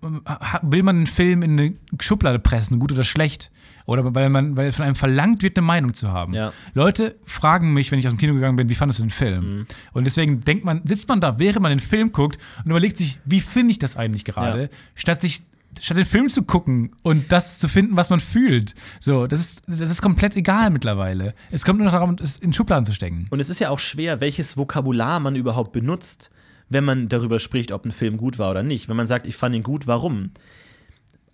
will man einen Film in eine Schublade pressen, gut oder schlecht? Oder weil man, weil von einem verlangt wird, eine Meinung zu haben. Ja. Leute fragen mich, wenn ich aus dem Kino gegangen bin, wie fandest du den Film? Mhm. Und deswegen denkt man, sitzt man da, während man den Film guckt und überlegt sich, wie finde ich das eigentlich gerade, ja. statt sich statt den Film zu gucken und das zu finden, was man fühlt. So, das ist, das ist komplett egal mittlerweile. Es kommt nur noch darum, es in Schubladen zu stecken. Und es ist ja auch schwer, welches Vokabular man überhaupt benutzt, wenn man darüber spricht, ob ein Film gut war oder nicht. Wenn man sagt, ich fand ihn gut, warum?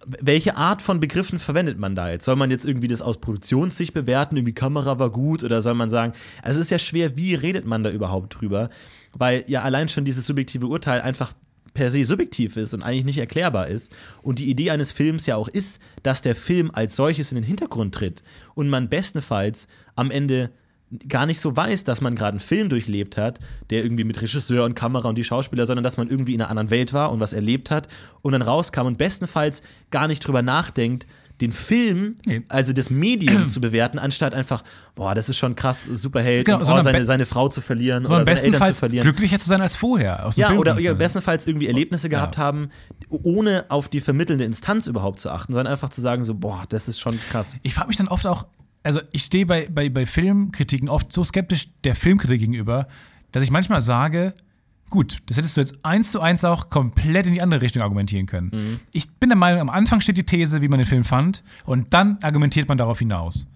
welche Art von Begriffen verwendet man da jetzt? Soll man jetzt irgendwie das aus Produktionssicht bewerten, irgendwie Kamera war gut oder soll man sagen, also es ist ja schwer, wie redet man da überhaupt drüber? Weil ja allein schon dieses subjektive Urteil einfach per se subjektiv ist und eigentlich nicht erklärbar ist. Und die Idee eines Films ja auch ist, dass der Film als solches in den Hintergrund tritt und man bestenfalls am Ende gar nicht so weiß, dass man gerade einen Film durchlebt hat, der irgendwie mit Regisseur und Kamera und die Schauspieler, sondern dass man irgendwie in einer anderen Welt war und was erlebt hat und dann rauskam und bestenfalls gar nicht drüber nachdenkt, den Film, also das Medium zu bewerten, anstatt einfach, boah, das ist schon krass, Superheld, Genau, oh, seine, seine Frau zu verlieren oder seine Eltern zu bestenfalls verlieren. glücklicher zu sein als vorher. Aus dem Ja, Film oder ja, bestenfalls irgendwie Erlebnisse gehabt haben, ohne auf die vermittelnde Instanz überhaupt zu achten, sondern einfach zu sagen, so, boah, das ist schon krass. Ich frage mich dann oft auch, also ich stehe bei, bei, bei Filmkritiken oft so skeptisch der Filmkritik gegenüber, dass ich manchmal sage, gut, das hättest du jetzt eins zu eins auch komplett in die andere Richtung argumentieren können. Mhm. Ich bin der Meinung, am Anfang steht die These, wie man den Film fand, und dann argumentiert man darauf hinaus.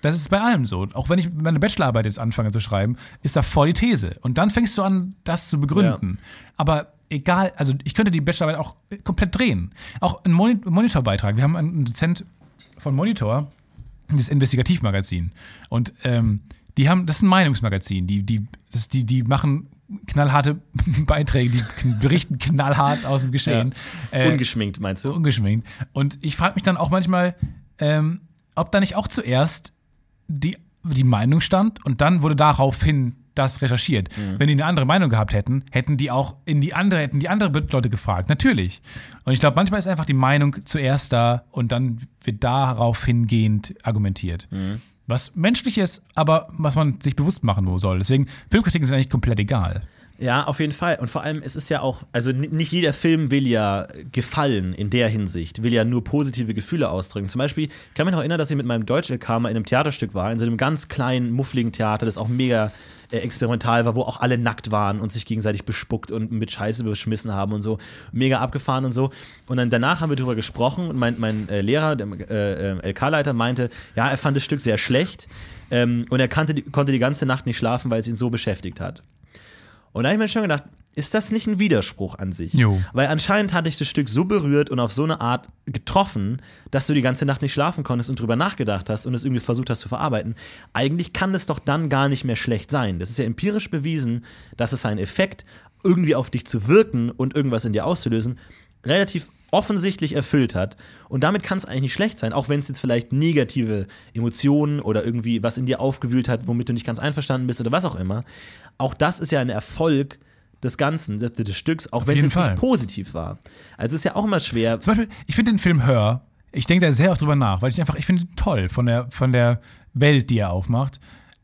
Das ist bei allem so. Auch wenn ich meine Bachelorarbeit jetzt anfange zu schreiben, ist da voll die These. Und dann fängst du an, das zu begründen. Aber egal, also ich könnte die Bachelorarbeit auch komplett drehen. Auch ein Moni- Monitorbeitrag. Wir haben einen Dozent von Monitor, das Investigativmagazin. Und ähm, die haben, das ist ein Meinungsmagazin. Die, die, das, die, die machen knallharte Beiträge, die berichten knallhart aus dem Geschehen. Äh, Ungeschminkt, meinst du? ungeschminkt. Und ich frage mich dann auch manchmal, ähm, ob da nicht auch zuerst die, die Meinung stand und dann wurde daraufhin das recherchiert. Wenn die eine andere Meinung gehabt hätten, hätten die auch in die andere, hätten die andere Leute gefragt. Natürlich. Und ich glaube, manchmal ist einfach die Meinung zuerst da und dann wird darauf hingehend argumentiert. Was menschlich ist, aber was man sich bewusst machen soll. Deswegen, Filmkritiken sind eigentlich komplett egal. Ja, auf jeden Fall. Und vor allem, es ist ja auch, also nicht jeder Film will ja gefallen in der Hinsicht, will ja nur positive Gefühle ausdrücken. Zum Beispiel, ich kann mich noch erinnern, dass ich mit meinem Deutsch-LK in einem Theaterstück war, in so einem ganz kleinen, muffligen Theater, das auch mega äh, experimental war, wo auch alle nackt waren und sich gegenseitig bespuckt und mit Scheiße beschmissen haben und so. Mega abgefahren und so. Und dann danach haben wir darüber gesprochen und mein, mein äh, Lehrer, der äh, äh, LK-Leiter, meinte, ja, er fand das Stück sehr schlecht ähm, und er kannte, konnte die ganze Nacht nicht schlafen, weil es ihn so beschäftigt hat. Und da habe ich mir schon gedacht, ist das nicht ein Widerspruch an sich? Jo. Weil anscheinend hatte ich das Stück so berührt und auf so eine Art getroffen, dass du die ganze Nacht nicht schlafen konntest und drüber nachgedacht hast und es irgendwie versucht hast zu verarbeiten. Eigentlich kann es doch dann gar nicht mehr schlecht sein. Das ist ja empirisch bewiesen, dass es seinen Effekt, irgendwie auf dich zu wirken und irgendwas in dir auszulösen, relativ offensichtlich erfüllt hat. Und damit kann es eigentlich nicht schlecht sein, auch wenn es jetzt vielleicht negative Emotionen oder irgendwie was in dir aufgewühlt hat, womit du nicht ganz einverstanden bist oder was auch immer. Auch das ist ja ein Erfolg des Ganzen, des, des Stücks, auch wenn es jetzt nicht Fall. positiv war. Also es ist ja auch immer schwer. Zum Beispiel, ich finde den Film Hör, ich denke da sehr oft drüber nach, weil ich einfach, ich finde ihn toll von der, von der Welt, die er aufmacht.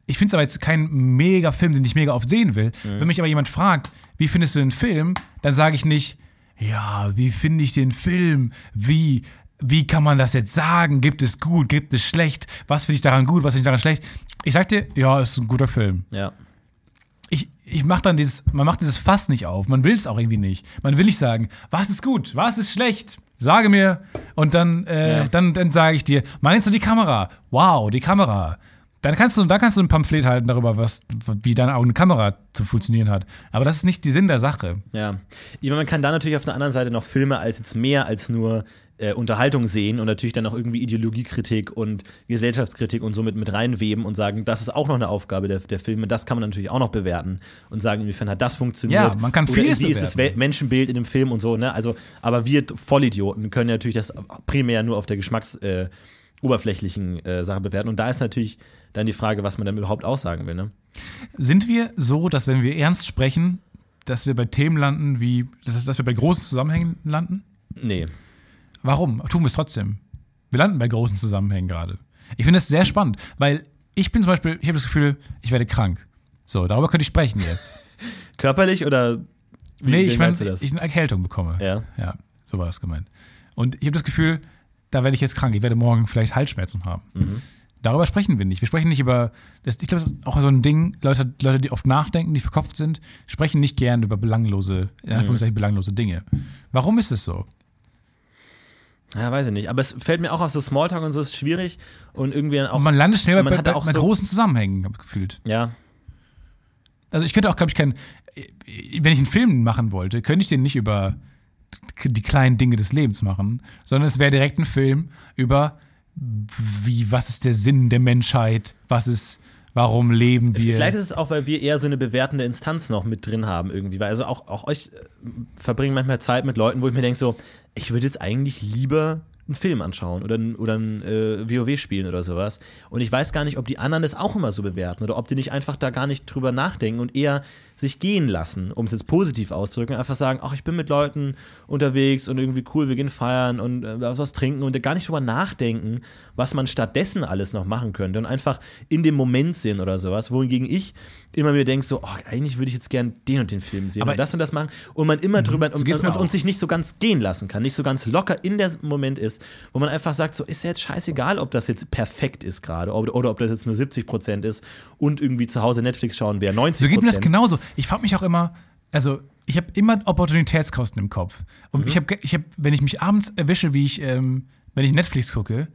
Ich finde es aber jetzt kein mega Film, den ich mega oft sehen will. Wenn mich aber jemand fragt, wie findest du den Film, dann sage ich nicht, ja, wie finde ich den Film? Wie, wie kann man das jetzt sagen? Gibt es gut, gibt es schlecht? Was finde ich daran gut, was finde ich daran schlecht? Ich sag dir, ja, ist ein guter Film Ja. ich, ich mache dann dieses, man macht dieses Fass nicht auf. Man will es auch irgendwie nicht. Man will nicht sagen, was ist gut, was ist schlecht. Sage mir und dann, äh, Ja. dann, dann sage ich dir, meinst du die Kamera? Wow, die Kamera. Dann kannst du, da kannst du ein Pamphlet halten darüber, was, wie deine eigene Kamera zu funktionieren hat. Aber das ist nicht die Sinn der Sache. Ja. Ich meine, man kann da natürlich auf der anderen Seite noch Filme als jetzt mehr als nur äh, Unterhaltung sehen und natürlich dann auch irgendwie Ideologiekritik und Gesellschaftskritik und so mit, reinweben und sagen, das ist auch noch eine Aufgabe der, der Filme, das kann man natürlich auch noch bewerten und sagen, inwiefern hat das funktioniert. Ja, man kann Oder vieles Wie ist das Menschenbild in dem Film und so, ne? Also, aber wir Vollidioten können ja natürlich das primär nur auf der Geschmacks- äh, oberflächlichen äh, Sache bewerten. Und da ist natürlich dann die Frage, was man dann überhaupt aussagen will, ne? Sind wir so, dass wenn wir ernst sprechen, dass wir bei Themen landen, wie, dass, dass wir bei großen Zusammenhängen landen? Nee. Warum? Tun wir es trotzdem. Wir landen bei großen Zusammenhängen gerade. Ich finde es sehr spannend, weil ich bin zum Beispiel, ich habe das Gefühl, ich werde krank. So, darüber könnte ich sprechen jetzt. Körperlich oder wie, nee, ich meine, das? ich eine Erkältung bekomme. Ja. Ja, so war das gemeint. Und ich habe das Gefühl, da werde ich jetzt krank. Ich werde morgen vielleicht Halsschmerzen haben. Mhm. Darüber sprechen wir nicht. Wir sprechen nicht über, das, ich glaube, das ist auch so ein Ding, Leute, Leute, die oft nachdenken, die verkopft sind, sprechen nicht gern über belanglose, in Mhm. Anführungszeichen belanglose Dinge. Warum ist es so? Ja, weiß ich nicht. Aber es fällt mir auch auf so Smalltalk und so ist schwierig und irgendwie auch. Und man landet schnell man bei, bei, auch bei so- großen Zusammenhängen, habe ich gefühlt. ja, Also ich könnte auch, glaube ich, keinen, wenn ich einen Film machen wollte, könnte ich den nicht über die kleinen Dinge des Lebens machen, sondern es wäre direkt ein Film über wie, was ist der Sinn der Menschheit, was ist, warum leben wir. Vielleicht ist es auch, weil wir eher so eine bewertende Instanz noch mit drin haben irgendwie. Weil also auch, auch euch äh, verbringen manchmal Zeit mit Leuten, wo ich mir denke so, ich würde jetzt eigentlich lieber einen Film anschauen oder, ein- oder ein äh, WoW spielen oder sowas. Und ich weiß gar nicht, ob die anderen das auch immer so bewerten oder ob die nicht einfach da gar nicht drüber nachdenken und eher sich gehen lassen, um es jetzt positiv auszudrücken, einfach sagen, ach, ich bin mit Leuten unterwegs und irgendwie cool, wir gehen feiern und äh, was, trinken und gar nicht drüber nachdenken, was man stattdessen alles noch machen könnte und einfach in dem Moment sind oder sowas, wohingegen ich immer mir denke, so, oh, eigentlich würde ich jetzt gern den und den Film sehen Aber- und das und das machen und man immer drüber und, geht's und, und, und sich nicht so ganz gehen lassen kann, nicht so ganz locker in der Moment ist, wo man einfach sagt, so ist ja jetzt scheißegal, ob das jetzt perfekt ist gerade oder, oder ob das jetzt nur 70 Prozent ist und irgendwie zu Hause Netflix schauen wäre 90 So geht mir das genauso. Ich frage mich auch immer, also ich habe immer Opportunitätskosten im Kopf. Und Mhm. ich habe, ich hab, wenn ich mich abends erwische, wie ich, ähm, wenn ich Netflix gucke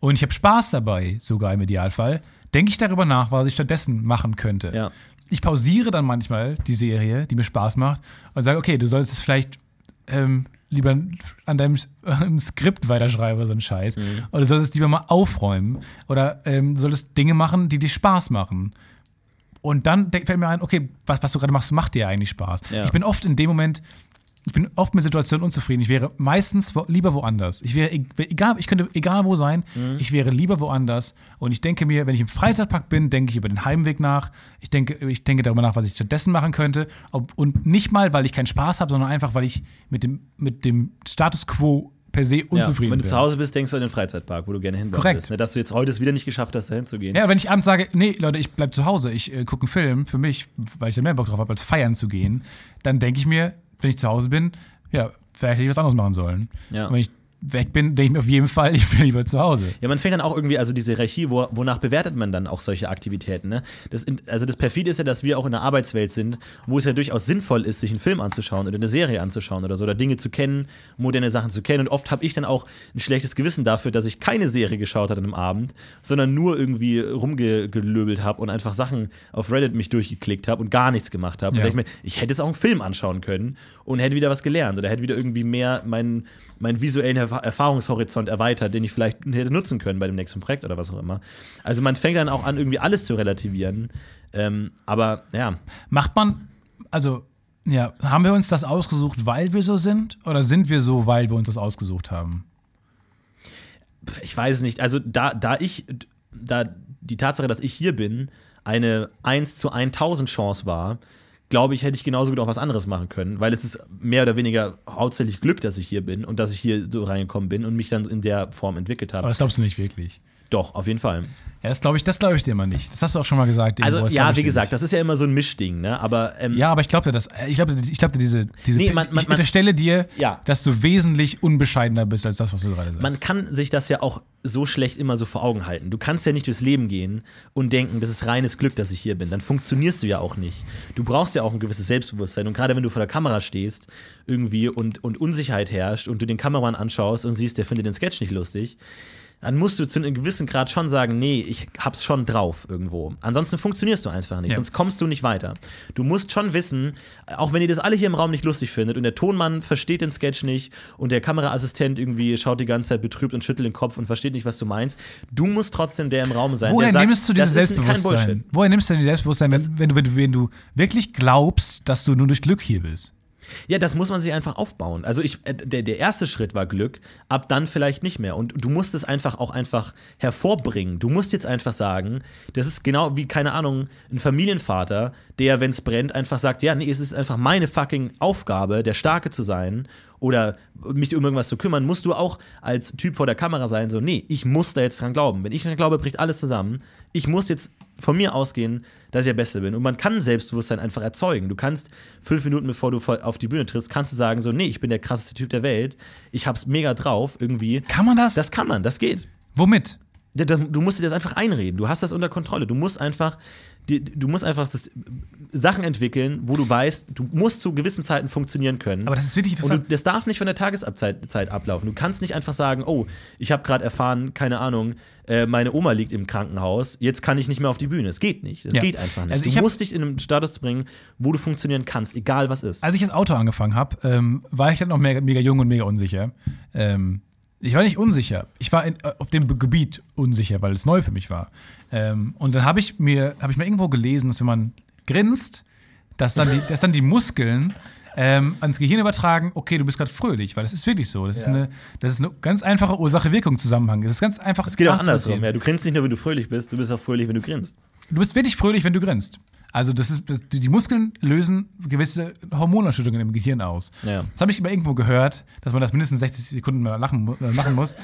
und ich habe Spaß dabei, sogar im Idealfall, denke ich darüber nach, was ich stattdessen machen könnte. Ja. Ich pausiere dann manchmal die Serie, die mir Spaß macht, und sage, okay, du solltest es vielleicht ähm, lieber an deinem äh, Skript weiterschreiben oder so ein Scheiß. Mhm. Oder du solltest lieber mal aufräumen. Oder ähm, du solltest Dinge machen, die dir Spaß machen. Und dann fällt mir ein, okay, was, was du gerade machst, macht dir eigentlich Spaß. Ja. Ich bin oft in dem Moment, ich bin oft mit Situationen unzufrieden. Ich wäre meistens wo, lieber woanders. Ich wäre, e- egal, ich könnte egal wo sein, Mhm. ich wäre lieber woanders. Und ich denke mir, wenn ich im Freizeitpark bin, denke ich über den Heimweg nach. Ich denke, ich denke darüber nach, was ich stattdessen machen könnte. Ob, und nicht mal, weil ich keinen Spaß habe, sondern einfach, weil ich mit dem, mit dem Status quo per se Ja, unzufrieden wenn du zu Hause bist, denkst du an den Freizeitpark, wo du gerne hin Korrekt. bist. Ne? Dass du jetzt heute es wieder nicht geschafft hast, dahin zu gehen. Ja, wenn ich abends sage, nee, Leute, ich bleib zu Hause, ich äh, gucke einen Film für mich, weil ich da mehr Bock drauf habe, als feiern zu gehen, dann denke ich mir, wenn ich zu Hause bin, ja, vielleicht hätte ich was anderes machen sollen. Ja. Und wenn ich weg bin, denke ich mir auf jeden Fall, ich bin lieber zu Hause. Ja, man fängt dann auch irgendwie, also diese Hierarchie, wo, wonach bewertet man dann auch solche Aktivitäten? Ne? Das, also das Perfide ist ja, dass wir auch in der Arbeitswelt sind, wo es ja durchaus sinnvoll ist, sich einen Film anzuschauen oder eine Serie anzuschauen oder so, oder Dinge zu kennen, moderne Sachen zu kennen. Und oft habe ich dann auch ein schlechtes Gewissen dafür, dass ich keine Serie geschaut habe an einem Abend, sondern nur irgendwie rumgelöbelt habe und einfach Sachen auf Reddit mich durchgeklickt habe und gar nichts gemacht habe. Ja. Ich mir, ich hätte jetzt auch einen Film anschauen können und hätte wieder was gelernt oder hätte wieder irgendwie mehr meinen, meinen visuellen Erfahrungshorizont erweitert, den ich vielleicht hätte nutzen können bei dem nächsten Projekt oder was auch immer. Also man fängt dann auch an, irgendwie alles zu relativieren. Ähm, aber ja, Macht man, also, ja, haben wir uns das ausgesucht, weil wir so sind? Oder sind wir so, weil wir uns das ausgesucht haben? ich weiß nicht. Also da, da ich, da die Tatsache, dass ich hier bin, eine 1 zu 1000 Chance war, glaube ich, hätte ich genauso gut auch was anderes machen können, weil es ist mehr oder weniger hauptsächlich Glück, dass ich hier bin und dass ich hier so reingekommen bin und mich dann in der Form entwickelt Aber habe. das glaubst du nicht wirklich. Doch, auf jeden Fall. Ja, das glaube ich, das glaube ich dir immer nicht. Das hast du auch schon mal gesagt. Also irgendwo, ja, wie gesagt, das ist ja immer so ein Mischding, ne? Aber ähm, Ja, aber ich glaube dir das. Ich glaube ich glaub dir diese, diese Nee, man- man- ich unterstelle dir, Ja. dass du wesentlich unbescheidener bist als das, was du gerade sagst. man kann sich das ja auch so schlecht immer so vor Augen halten. Du kannst ja nicht durchs Leben gehen und denken, das ist reines Glück, dass ich hier bin. Dann funktionierst du ja auch nicht. Du brauchst ja auch ein gewisses Selbstbewusstsein. Und gerade wenn du vor der Kamera stehst irgendwie und, und Unsicherheit herrscht und du den Kameramann anschaust und siehst, der findet den Sketch nicht lustig, dann musst du zu einem gewissen Grad schon sagen, nee, ich hab's schon drauf irgendwo. Ansonsten funktionierst du einfach nicht, Ja. sonst kommst du nicht weiter. Du musst schon wissen, auch wenn ihr das alle hier im Raum nicht lustig findet und der Tonmann versteht den Sketch nicht und der Kameraassistent irgendwie schaut die ganze Zeit betrübt und schüttelt den Kopf und versteht nicht, was du meinst, du musst trotzdem der im Raum sein. Woher der sagt, nimmst du dieses Selbstbewusstsein? Woher nimmst du denn dieses Selbstbewusstsein, wenn, wenn, du, wenn, du, wenn du wirklich glaubst, dass du nur durch Glück hier bist? Ja, das muss man sich einfach aufbauen. Also ich, äh, der, der erste Schritt war Glück, ab dann vielleicht nicht mehr. Und du musst es einfach auch einfach hervorbringen. Du musst jetzt einfach sagen, das ist genau wie, keine Ahnung, ein Familienvater, der, wenn es brennt, einfach sagt, ja, nee, es ist einfach meine fucking Aufgabe, der Starke zu sein oder mich um irgendwas zu kümmern, musst du auch als Typ vor der Kamera sein, so, nee, ich muss da jetzt dran glauben. Wenn ich dran glaube, bricht alles zusammen. Ich muss jetzt von mir ausgehen, dass ich der Beste bin. Und man kann Selbstbewusstsein einfach erzeugen. Du kannst fünf Minuten bevor du auf die Bühne trittst, kannst du sagen, so, nee, ich bin der krasseste Typ der Welt. Ich hab's mega drauf, irgendwie. Kann man das? Das kann man, das geht. Womit? Du musst dir das einfach einreden. Du hast das unter Kontrolle. Du musst einfach, du musst einfach Sachen entwickeln, wo du weißt, du musst zu gewissen Zeiten funktionieren können. Aber das ist wirklich Und interessant. du, das darf nicht von der Tageszeit Zeit ablaufen. Du kannst nicht einfach sagen, oh, ich habe gerade erfahren, keine Ahnung, äh, meine Oma liegt im Krankenhaus, jetzt kann ich nicht mehr auf die Bühne. Es geht nicht. Es Ja. geht einfach nicht. Also ich du musst dich in einen Status bringen, wo du funktionieren kannst, egal was ist. Als ich das Auto angefangen habe, ähm, war ich dann noch mega, mega jung und mega unsicher. Ähm, ich war nicht unsicher. Ich war in, äh, auf dem Gebiet unsicher, weil es neu für mich war. Ähm, und dann habe ich mir habe ich mal irgendwo gelesen, dass wenn man grinst, dass dann die, dass dann die Muskeln ähm, ans Gehirn übertragen, okay, du bist gerade fröhlich, weil das ist wirklich so. Das, ist, eine, das ist eine ganz einfache Ursache-Wirkung-Zusammenhang. Das ist ganz einfach. Es geht auch andersrum. Ja, du grinst nicht nur, wenn du fröhlich bist, du bist auch fröhlich, wenn du grinst. Du bist wirklich fröhlich, wenn du grinst. Also das ist, das, die Muskeln lösen gewisse Hormonausschüttungen im Gehirn aus. Ja. Das habe ich immer irgendwo gehört, dass man das mindestens 60 Sekunden mal lachen, äh, machen muss.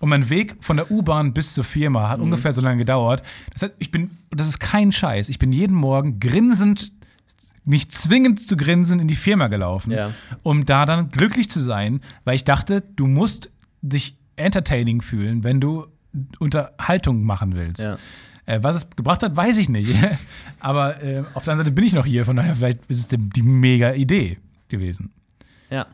Und mein Weg von der U-Bahn bis zur Firma hat mhm. ungefähr so lange gedauert. Das heißt, ich bin, das ist kein Scheiß, ich bin jeden Morgen grinsend, mich zwingend zu grinsen in die Firma gelaufen, ja. um da dann glücklich zu sein, weil ich dachte, du musst dich entertaining fühlen, wenn du Unterhaltung machen willst. Ja. Äh, was es gebracht hat, weiß ich nicht. Aber äh, auf der anderen Seite bin ich noch hier, von daher vielleicht ist es die, die mega Idee gewesen. Ja.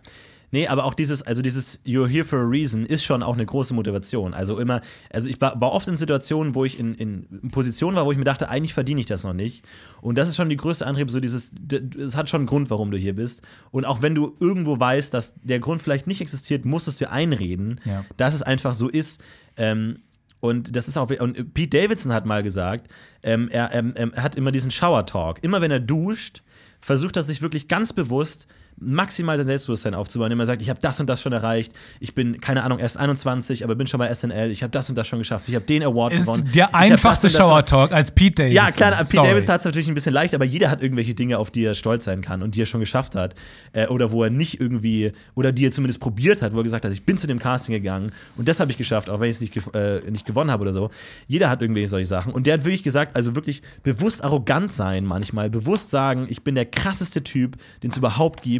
Nee, aber auch dieses, also dieses You're here for a reason ist schon auch eine große Motivation. Also immer, also ich war, war oft in Situationen, wo ich in, in Positionen war, wo ich mir dachte, eigentlich verdiene ich das noch nicht. Und das ist schon die größte Antrieb, so dieses, es hat schon einen Grund, warum du hier bist. Und auch wenn du irgendwo weißt, dass der Grund vielleicht nicht existiert, musst du es dir einreden, ja. dass es einfach so ist. Ähm, und das ist auch, und Pete Davidson hat mal gesagt, ähm, er, ähm, er hat immer diesen Shower Talk. Immer wenn er duscht, versucht er sich wirklich ganz bewusst maximal sein Selbstbewusstsein aufzubauen, indem er sagt, ich habe das und das schon erreicht, ich bin, keine Ahnung, erst 21, aber bin schon bei SNL, ich habe das und das schon geschafft, ich habe den Award ist gewonnen. Der einfachste Shower Talk als Pete Davidson. Ja, klar, Pete. Davidson hat es natürlich ein bisschen leicht, aber jeder hat irgendwelche Dinge, auf die er stolz sein kann und die er schon geschafft hat. Äh, oder wo er nicht irgendwie, oder die er zumindest probiert hat, wo er gesagt hat, ich bin zu dem Casting gegangen und das habe ich geschafft, auch wenn ich es nicht, äh, nicht gewonnen habe oder so. Jeder hat irgendwelche solche Sachen. Und der hat wirklich gesagt, also wirklich bewusst arrogant sein manchmal, bewusst sagen, ich bin der krasseste Typ, den es überhaupt gibt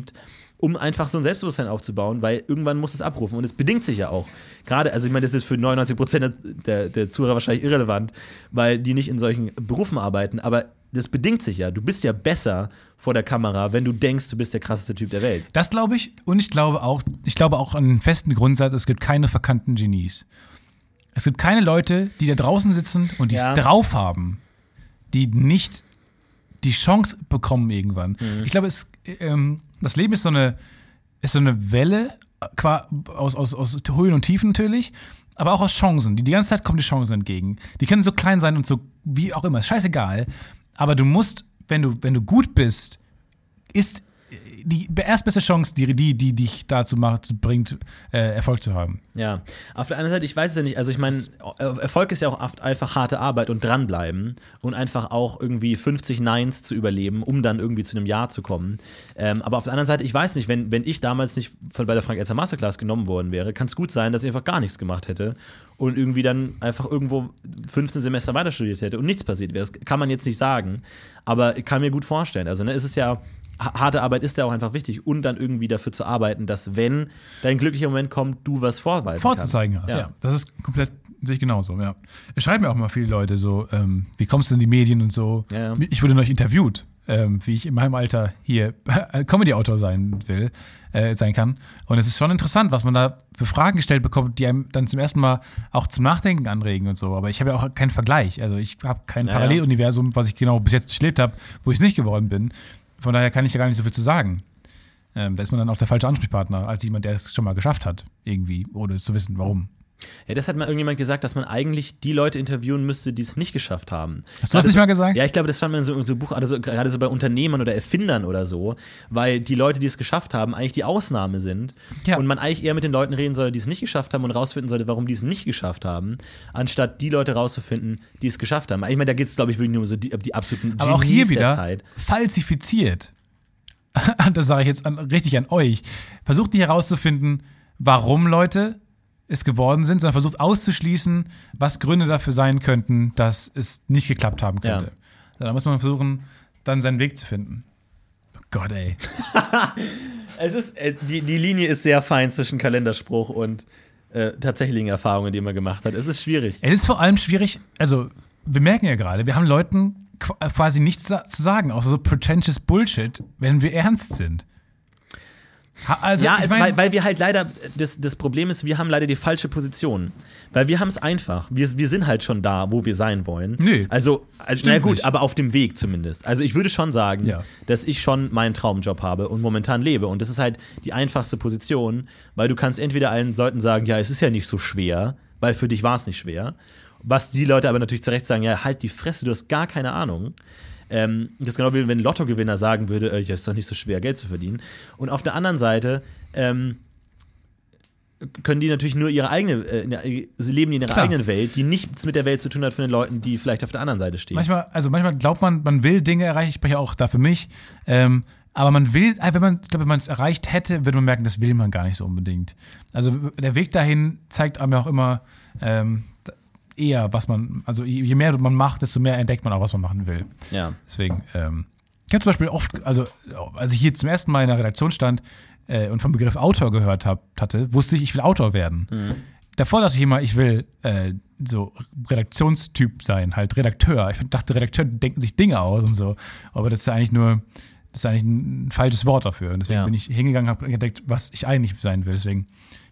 um einfach so ein Selbstbewusstsein aufzubauen, weil irgendwann muss es abrufen und es bedingt sich ja auch. Gerade, also ich meine, das ist für 99 Prozent der, der Zuhörer wahrscheinlich irrelevant, weil die nicht in solchen Berufen arbeiten, aber das bedingt sich ja. Du bist ja besser vor der Kamera, wenn du denkst, du bist der krasseste Typ der Welt. Das glaube ich und ich glaube auch, ich glaube auch an einen festen Grundsatz, es gibt keine verkannten Genies. Es gibt keine Leute, die da draußen sitzen und die es drauf haben, die nicht die Chance bekommen irgendwann. Mhm. Ich glaube, es, ähm, das Leben ist so eine, ist so eine Welle aus, aus, aus Höhen und Tiefen natürlich, aber auch aus Chancen. Die, die ganze Zeit kommen die Chancen entgegen. Die können so klein sein und so wie auch immer, scheißegal. Aber du musst, wenn du, wenn du gut bist, ist die erstbeste Chance, die, die, die dich dazu macht, bringt, äh, Erfolg zu haben. Ja, auf der anderen Seite, ich weiß es ja nicht, also ich meine, Erfolg ist ja auch oft einfach harte Arbeit und dranbleiben und einfach auch irgendwie 50 Neins zu überleben, um dann irgendwie zu einem Ja zu kommen. Ähm, aber auf der anderen Seite, ich weiß nicht, wenn, wenn ich damals nicht von, bei der Frank Elster Masterclass genommen worden wäre, kann es gut sein, dass ich einfach gar nichts gemacht hätte und irgendwie dann einfach irgendwo 15 Semester weiter studiert hätte und nichts passiert wäre. Das kann man jetzt nicht sagen, aber ich kann mir gut vorstellen. Also, ne, es ist ja harte Arbeit ist ja auch einfach wichtig und dann irgendwie dafür zu arbeiten, dass wenn dein glücklicher Moment kommt, du was vorweisen Vorzuzeigen kannst. hast, ja. ja. Das ist komplett, sehe ich genauso, ja. Es schreiben mir auch mal viele Leute so, ähm, wie kommst du in die Medien und so. Ja, ja. Ich wurde neulich interviewt, ähm, wie ich in meinem Alter hier Comedy-Autor sein will, äh, sein kann. Und es ist schon interessant, was man da für Fragen gestellt bekommt, die einem dann zum ersten Mal auch zum Nachdenken anregen und so. Aber ich habe ja auch keinen Vergleich. Also ich habe kein Paralleluniversum, was ich genau bis jetzt durchlebt habe, wo ich es nicht geworden bin. Von daher kann ich ja gar nicht so viel zu sagen. Ähm, da ist man dann auch der falsche Ansprechpartner, als jemand, der es schon mal geschafft hat, irgendwie, ohne es zu wissen, warum. Ja, das hat mal irgendjemand gesagt, dass man eigentlich die Leute interviewen müsste, die es nicht geschafft haben. Hast du das nicht mal gesagt? Ja, ich glaube, das fand man in so, so Buch, also gerade so bei Unternehmern oder Erfindern oder so, weil die Leute, die es geschafft haben, eigentlich die Ausnahme sind. Ja. Und man eigentlich eher mit den Leuten reden soll, die es nicht geschafft haben und rausfinden sollte, warum die es nicht geschafft haben, anstatt die Leute rauszufinden, die es geschafft haben. Ich meine, da geht es, glaube ich, wirklich nur um so die, die absoluten Aber auch hier wieder falsifiziert. das sage ich jetzt an, richtig an euch. Versucht nicht herauszufinden, warum Leute es geworden sind, sondern versucht auszuschließen, was Gründe dafür sein könnten, dass es nicht geklappt haben könnte. Ja. Da muss man versuchen, dann seinen Weg zu finden. Oh Gott, ey. es ist, äh, die, die Linie ist sehr fein zwischen Kalenderspruch und äh, tatsächlichen Erfahrungen, die man gemacht hat. Es ist schwierig. Es ist vor allem schwierig, also wir merken ja gerade, wir haben Leuten quasi nichts zu sagen, außer so pretentious Bullshit, wenn wir ernst sind. Also, ja, ich mein, weil, weil, wir halt leider, das, das Problem ist, wir haben leider die falsche Position. Weil wir haben es einfach. Wir, wir sind halt schon da, wo wir sein wollen. Nö. Also, also na gut, nicht. aber auf dem Weg zumindest. Also ich würde schon sagen, ja. dass ich schon meinen Traumjob habe und momentan lebe. Und das ist halt die einfachste Position, weil du kannst entweder allen Leuten sagen, ja, es ist ja nicht so schwer, weil für dich war es nicht schwer. Was die Leute aber natürlich zu Recht sagen, ja, halt die Fresse, du hast gar keine Ahnung. Ähm, das ist genau wie wenn ein Lottogewinner sagen würde, äh, ja, ist doch nicht so schwer, Geld zu verdienen. Und auf der anderen Seite ähm, können die natürlich nur ihre eigene, äh, sie leben in ihrer Klar. eigenen Welt, die nichts mit der Welt zu tun hat von den Leuten, die vielleicht auf der anderen Seite stehen. Manchmal, also manchmal glaubt man, man will Dinge erreichen, ich spreche auch da für mich, ähm, aber man will, äh, wenn man, ich glaube, wenn man es erreicht hätte, würde man merken, das will man gar nicht so unbedingt. Also der Weg dahin zeigt einem ja auch immer ähm, eher, was man, also je mehr man macht, desto mehr entdeckt man auch, was man machen will. Ja. Deswegen, ähm, ich habe zum Beispiel oft, also als ich hier zum ersten Mal in der Redaktion stand äh, und vom Begriff Autor gehört hab, hatte, wusste ich, ich will Autor werden. Mhm. Davor dachte ich immer, ich will äh, so Redaktionstyp sein, halt Redakteur. Ich dachte, Redakteur denken sich Dinge aus und so. Aber das ist ja eigentlich nur, das ist eigentlich ein falsches Wort dafür. Und deswegen ja. bin ich hingegangen, habe entdeckt, was ich eigentlich sein will. Deswegen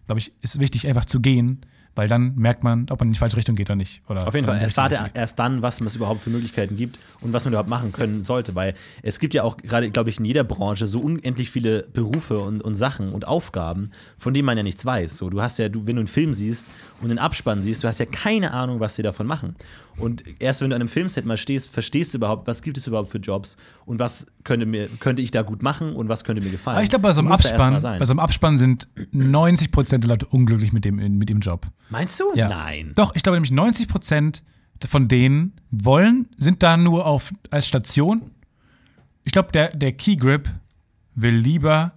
glaube ich, ist wichtig, einfach zu gehen weil dann merkt man, ob man in die falsche Richtung geht oder nicht. Oder Auf jeden Fall erfahrt er erst dann, was es überhaupt für Möglichkeiten gibt und was man überhaupt machen können sollte, weil es gibt ja auch gerade, glaube ich, in jeder Branche so unendlich viele Berufe und, und Sachen und Aufgaben, von denen man ja nichts weiß. So, du hast ja, du, wenn du einen Film siehst und einen Abspann siehst, du hast ja keine Ahnung, was sie davon machen. Und erst wenn du an einem Filmset mal stehst, verstehst du überhaupt, was gibt es überhaupt für Jobs und was könnte, mir, könnte ich da gut machen und was könnte mir gefallen. Aber ich glaube, bei so einem Abspann, bei so einem Abspann sind 90 Prozent der Leute unglücklich mit dem, mit dem Job. Meinst du? Ja. Nein. Doch, ich glaube nämlich 90 Prozent von denen wollen, sind da nur auf, als Station. Ich glaube, der, der Key Grip will lieber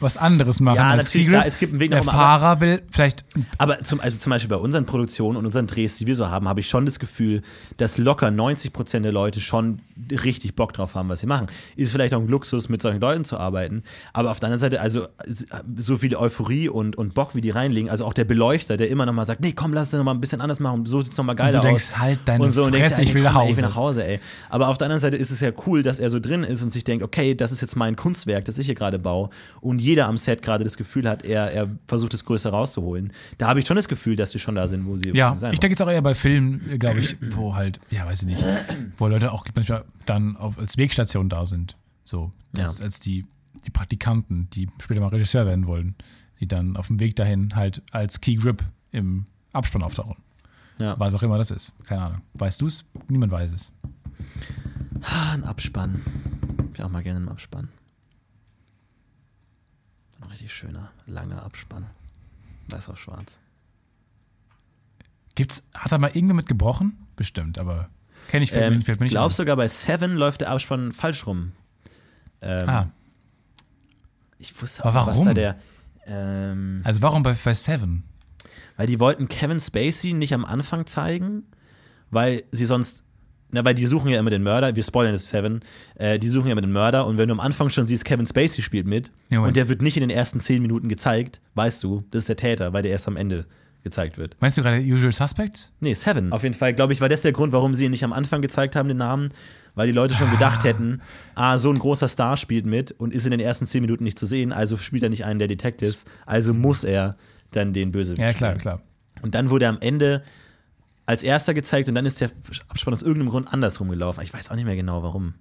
was anderes machen. Ja, natürlich, klar, es gibt einen Weg nach Der Fahrer will vielleicht. Aber zum, also zum Beispiel bei unseren Produktionen und unseren Drehs, die wir so haben, habe ich schon das Gefühl, dass locker 90 Prozent der Leute schon richtig Bock drauf haben, was sie machen. Ist vielleicht auch ein Luxus, mit solchen Leuten zu arbeiten. Aber auf der anderen Seite, also so viel Euphorie und, und Bock, wie die reinlegen, also auch der Beleuchter, der immer noch mal sagt, nee, komm, lass das noch mal ein bisschen anders machen, so sieht es noch mal geiler aus. Du denkst, aus. halt deine und so, und Fresse, denkst, ich will nach Hause. Ich will nach Hause, ey. Aber auf der anderen Seite ist es ja cool, dass er so drin ist und sich denkt, okay, das ist jetzt mein Kunstwerk, das ich hier gerade baue. Und jeder am Set gerade das Gefühl hat, er, er versucht das Größte rauszuholen. Da habe ich schon das Gefühl, dass sie schon da sind, wo sie, ja, sein ich denke jetzt auch eher bei Filmen, glaube ich, wo halt, ja, weiß ich nicht, wo Leute auch manchmal dann auf, als Wegstation da sind. So, als, ja. als die, die Praktikanten, die später mal Regisseur werden wollen, die dann auf dem Weg dahin halt als Key Grip im Abspann auftauchen. Ja. Was auch immer das ist. Keine Ahnung. Weißt du es? Niemand weiß es. Ein Abspann. Ich auch mal gerne einen Abspann. Richtig schöner, langer Abspann. Weiß auf schwarz. Gibt's, hat er mal irgendwer mit gebrochen? Bestimmt, aber kenne ich fällt ähm, nicht glaubst sogar bei Seven läuft der Abspann falsch rum. Ähm, ah. Ich wusste auch, aber warum? was da der. Ähm, also warum bei, bei Seven? Weil die wollten Kevin Spacey nicht am Anfang zeigen, weil sie sonst na, weil die suchen ja immer den Mörder, wir spoilern das Seven, äh, die suchen ja immer den Mörder und wenn du am Anfang schon siehst, Kevin Spacey spielt mit ja, und der wird nicht in den ersten zehn Minuten gezeigt, weißt du, das ist der Täter, weil der erst am Ende gezeigt wird. Meinst du gerade Usual Suspects? Nee, Seven. Auf jeden Fall, glaube ich, war das der Grund, warum sie ihn nicht am Anfang gezeigt haben, den Namen, weil die Leute schon gedacht ah. hätten, ah, so ein großer Star spielt mit und ist in den ersten zehn Minuten nicht zu sehen, also spielt er nicht einen der Detectives, also muss er dann den Bösewicht Ja, klar, klar. Und dann wurde er am Ende als erster gezeigt und dann ist der Abspann aus irgendeinem Grund andersrum gelaufen. Ich weiß auch nicht mehr genau, warum.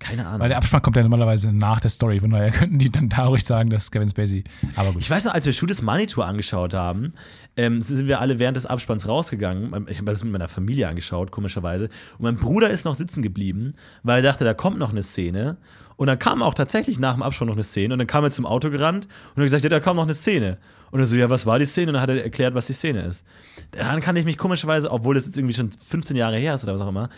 Keine Ahnung. Weil der Abspann kommt ja normalerweise nach der Story, von daher könnten die dann dadurch sagen, dass Kevin Spacey. Aber gut. Ich weiß noch, als wir Shooters Money Tour angeschaut haben, ähm, sind wir alle während des Abspanns rausgegangen. Ich habe das mit meiner Familie angeschaut, komischerweise. Und mein Bruder ist noch sitzen geblieben, weil er dachte, da kommt noch eine Szene. Und dann kam auch tatsächlich nach dem Abspann noch eine Szene. Und dann kam er zum Auto gerannt und hat gesagt, ja, da kommt noch eine Szene. Und er so, ja, was war die Szene? Und dann hat er erklärt, was die Szene ist. Daran kann ich mich komischerweise, obwohl das jetzt irgendwie schon 15 Jahre her ist oder was auch immer,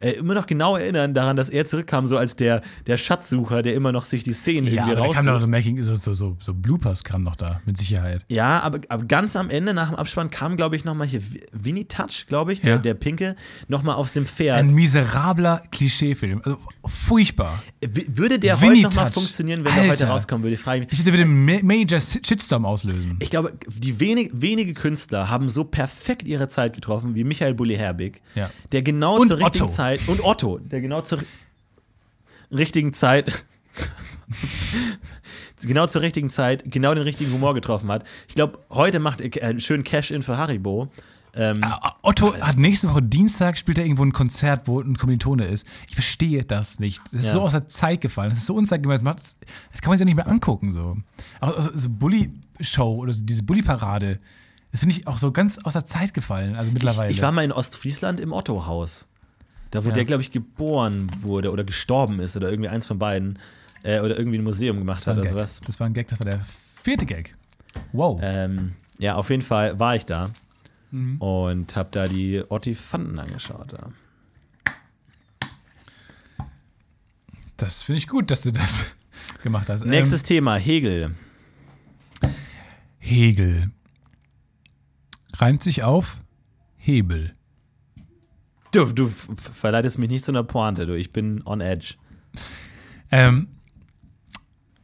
äh, immer noch genau erinnern daran, dass er zurückkam, so als der, der Schatzsucher, der immer noch sich die Szenen ja, irgendwie raus. Ja, kam noch so Making, so, so, so, so Bloopers kam noch da, mit Sicherheit. Ja, aber, aber ganz am Ende, nach dem Abspann, kam, glaube ich, nochmal hier Winnie Touch, glaube ich, der, ja. der Pinke, nochmal auf dem Pferd. Ein miserabler Klischeefilm. Also furchtbar. W würde der Winnie heute nochmal funktionieren, wenn Alter. der heute rauskommen würde? Frage ich würde den Major Shitstorm auslösen. Ich glaube, die wenig, wenige Künstler haben so perfekt ihre Zeit getroffen wie Michael Bulli-Herbig, ja. der genau Und zur richtigen Otto. Zeit Zeit und Otto, der genau zur richtigen Zeit genau zur richtigen Zeit genau den richtigen Humor getroffen hat. Ich glaube, heute macht er einen schönen Cash-In für Haribo. Ähm, ah, Otto hat nächste Woche Dienstag spielt er irgendwo ein Konzert, wo ein Kommilitone ist. Ich verstehe das nicht. Das ist ja. so aus der Zeit gefallen. Das ist so unzeitgemäß. Das, kann man sich ja nicht mehr angucken. So, also, so Bully-Show oder so diese Bully-Parade. Das finde ich auch so ganz aus der Zeit gefallen. Also mittlerweile. Ich, ich war mal in Ostfriesland im Otto-Haus. Da, wo Ja. der, glaube ich, geboren wurde oder gestorben ist oder irgendwie eins von beiden. Äh, oder irgendwie ein Museum gemacht hat oder Gag. sowas. Das war ein Gag, das war der vierte Gag. Wow. Ähm, ja, auf jeden Fall war ich da Mhm. und habe da die Ottifanten angeschaut. Ja. Das finde ich gut, dass du das gemacht hast. Nächstes Thema, Hegel. Ähm, Hegel. Reimt sich auf Hebel. Du, du verleitest mich nicht zu einer Pointe, du. Ich bin on edge. Ähm,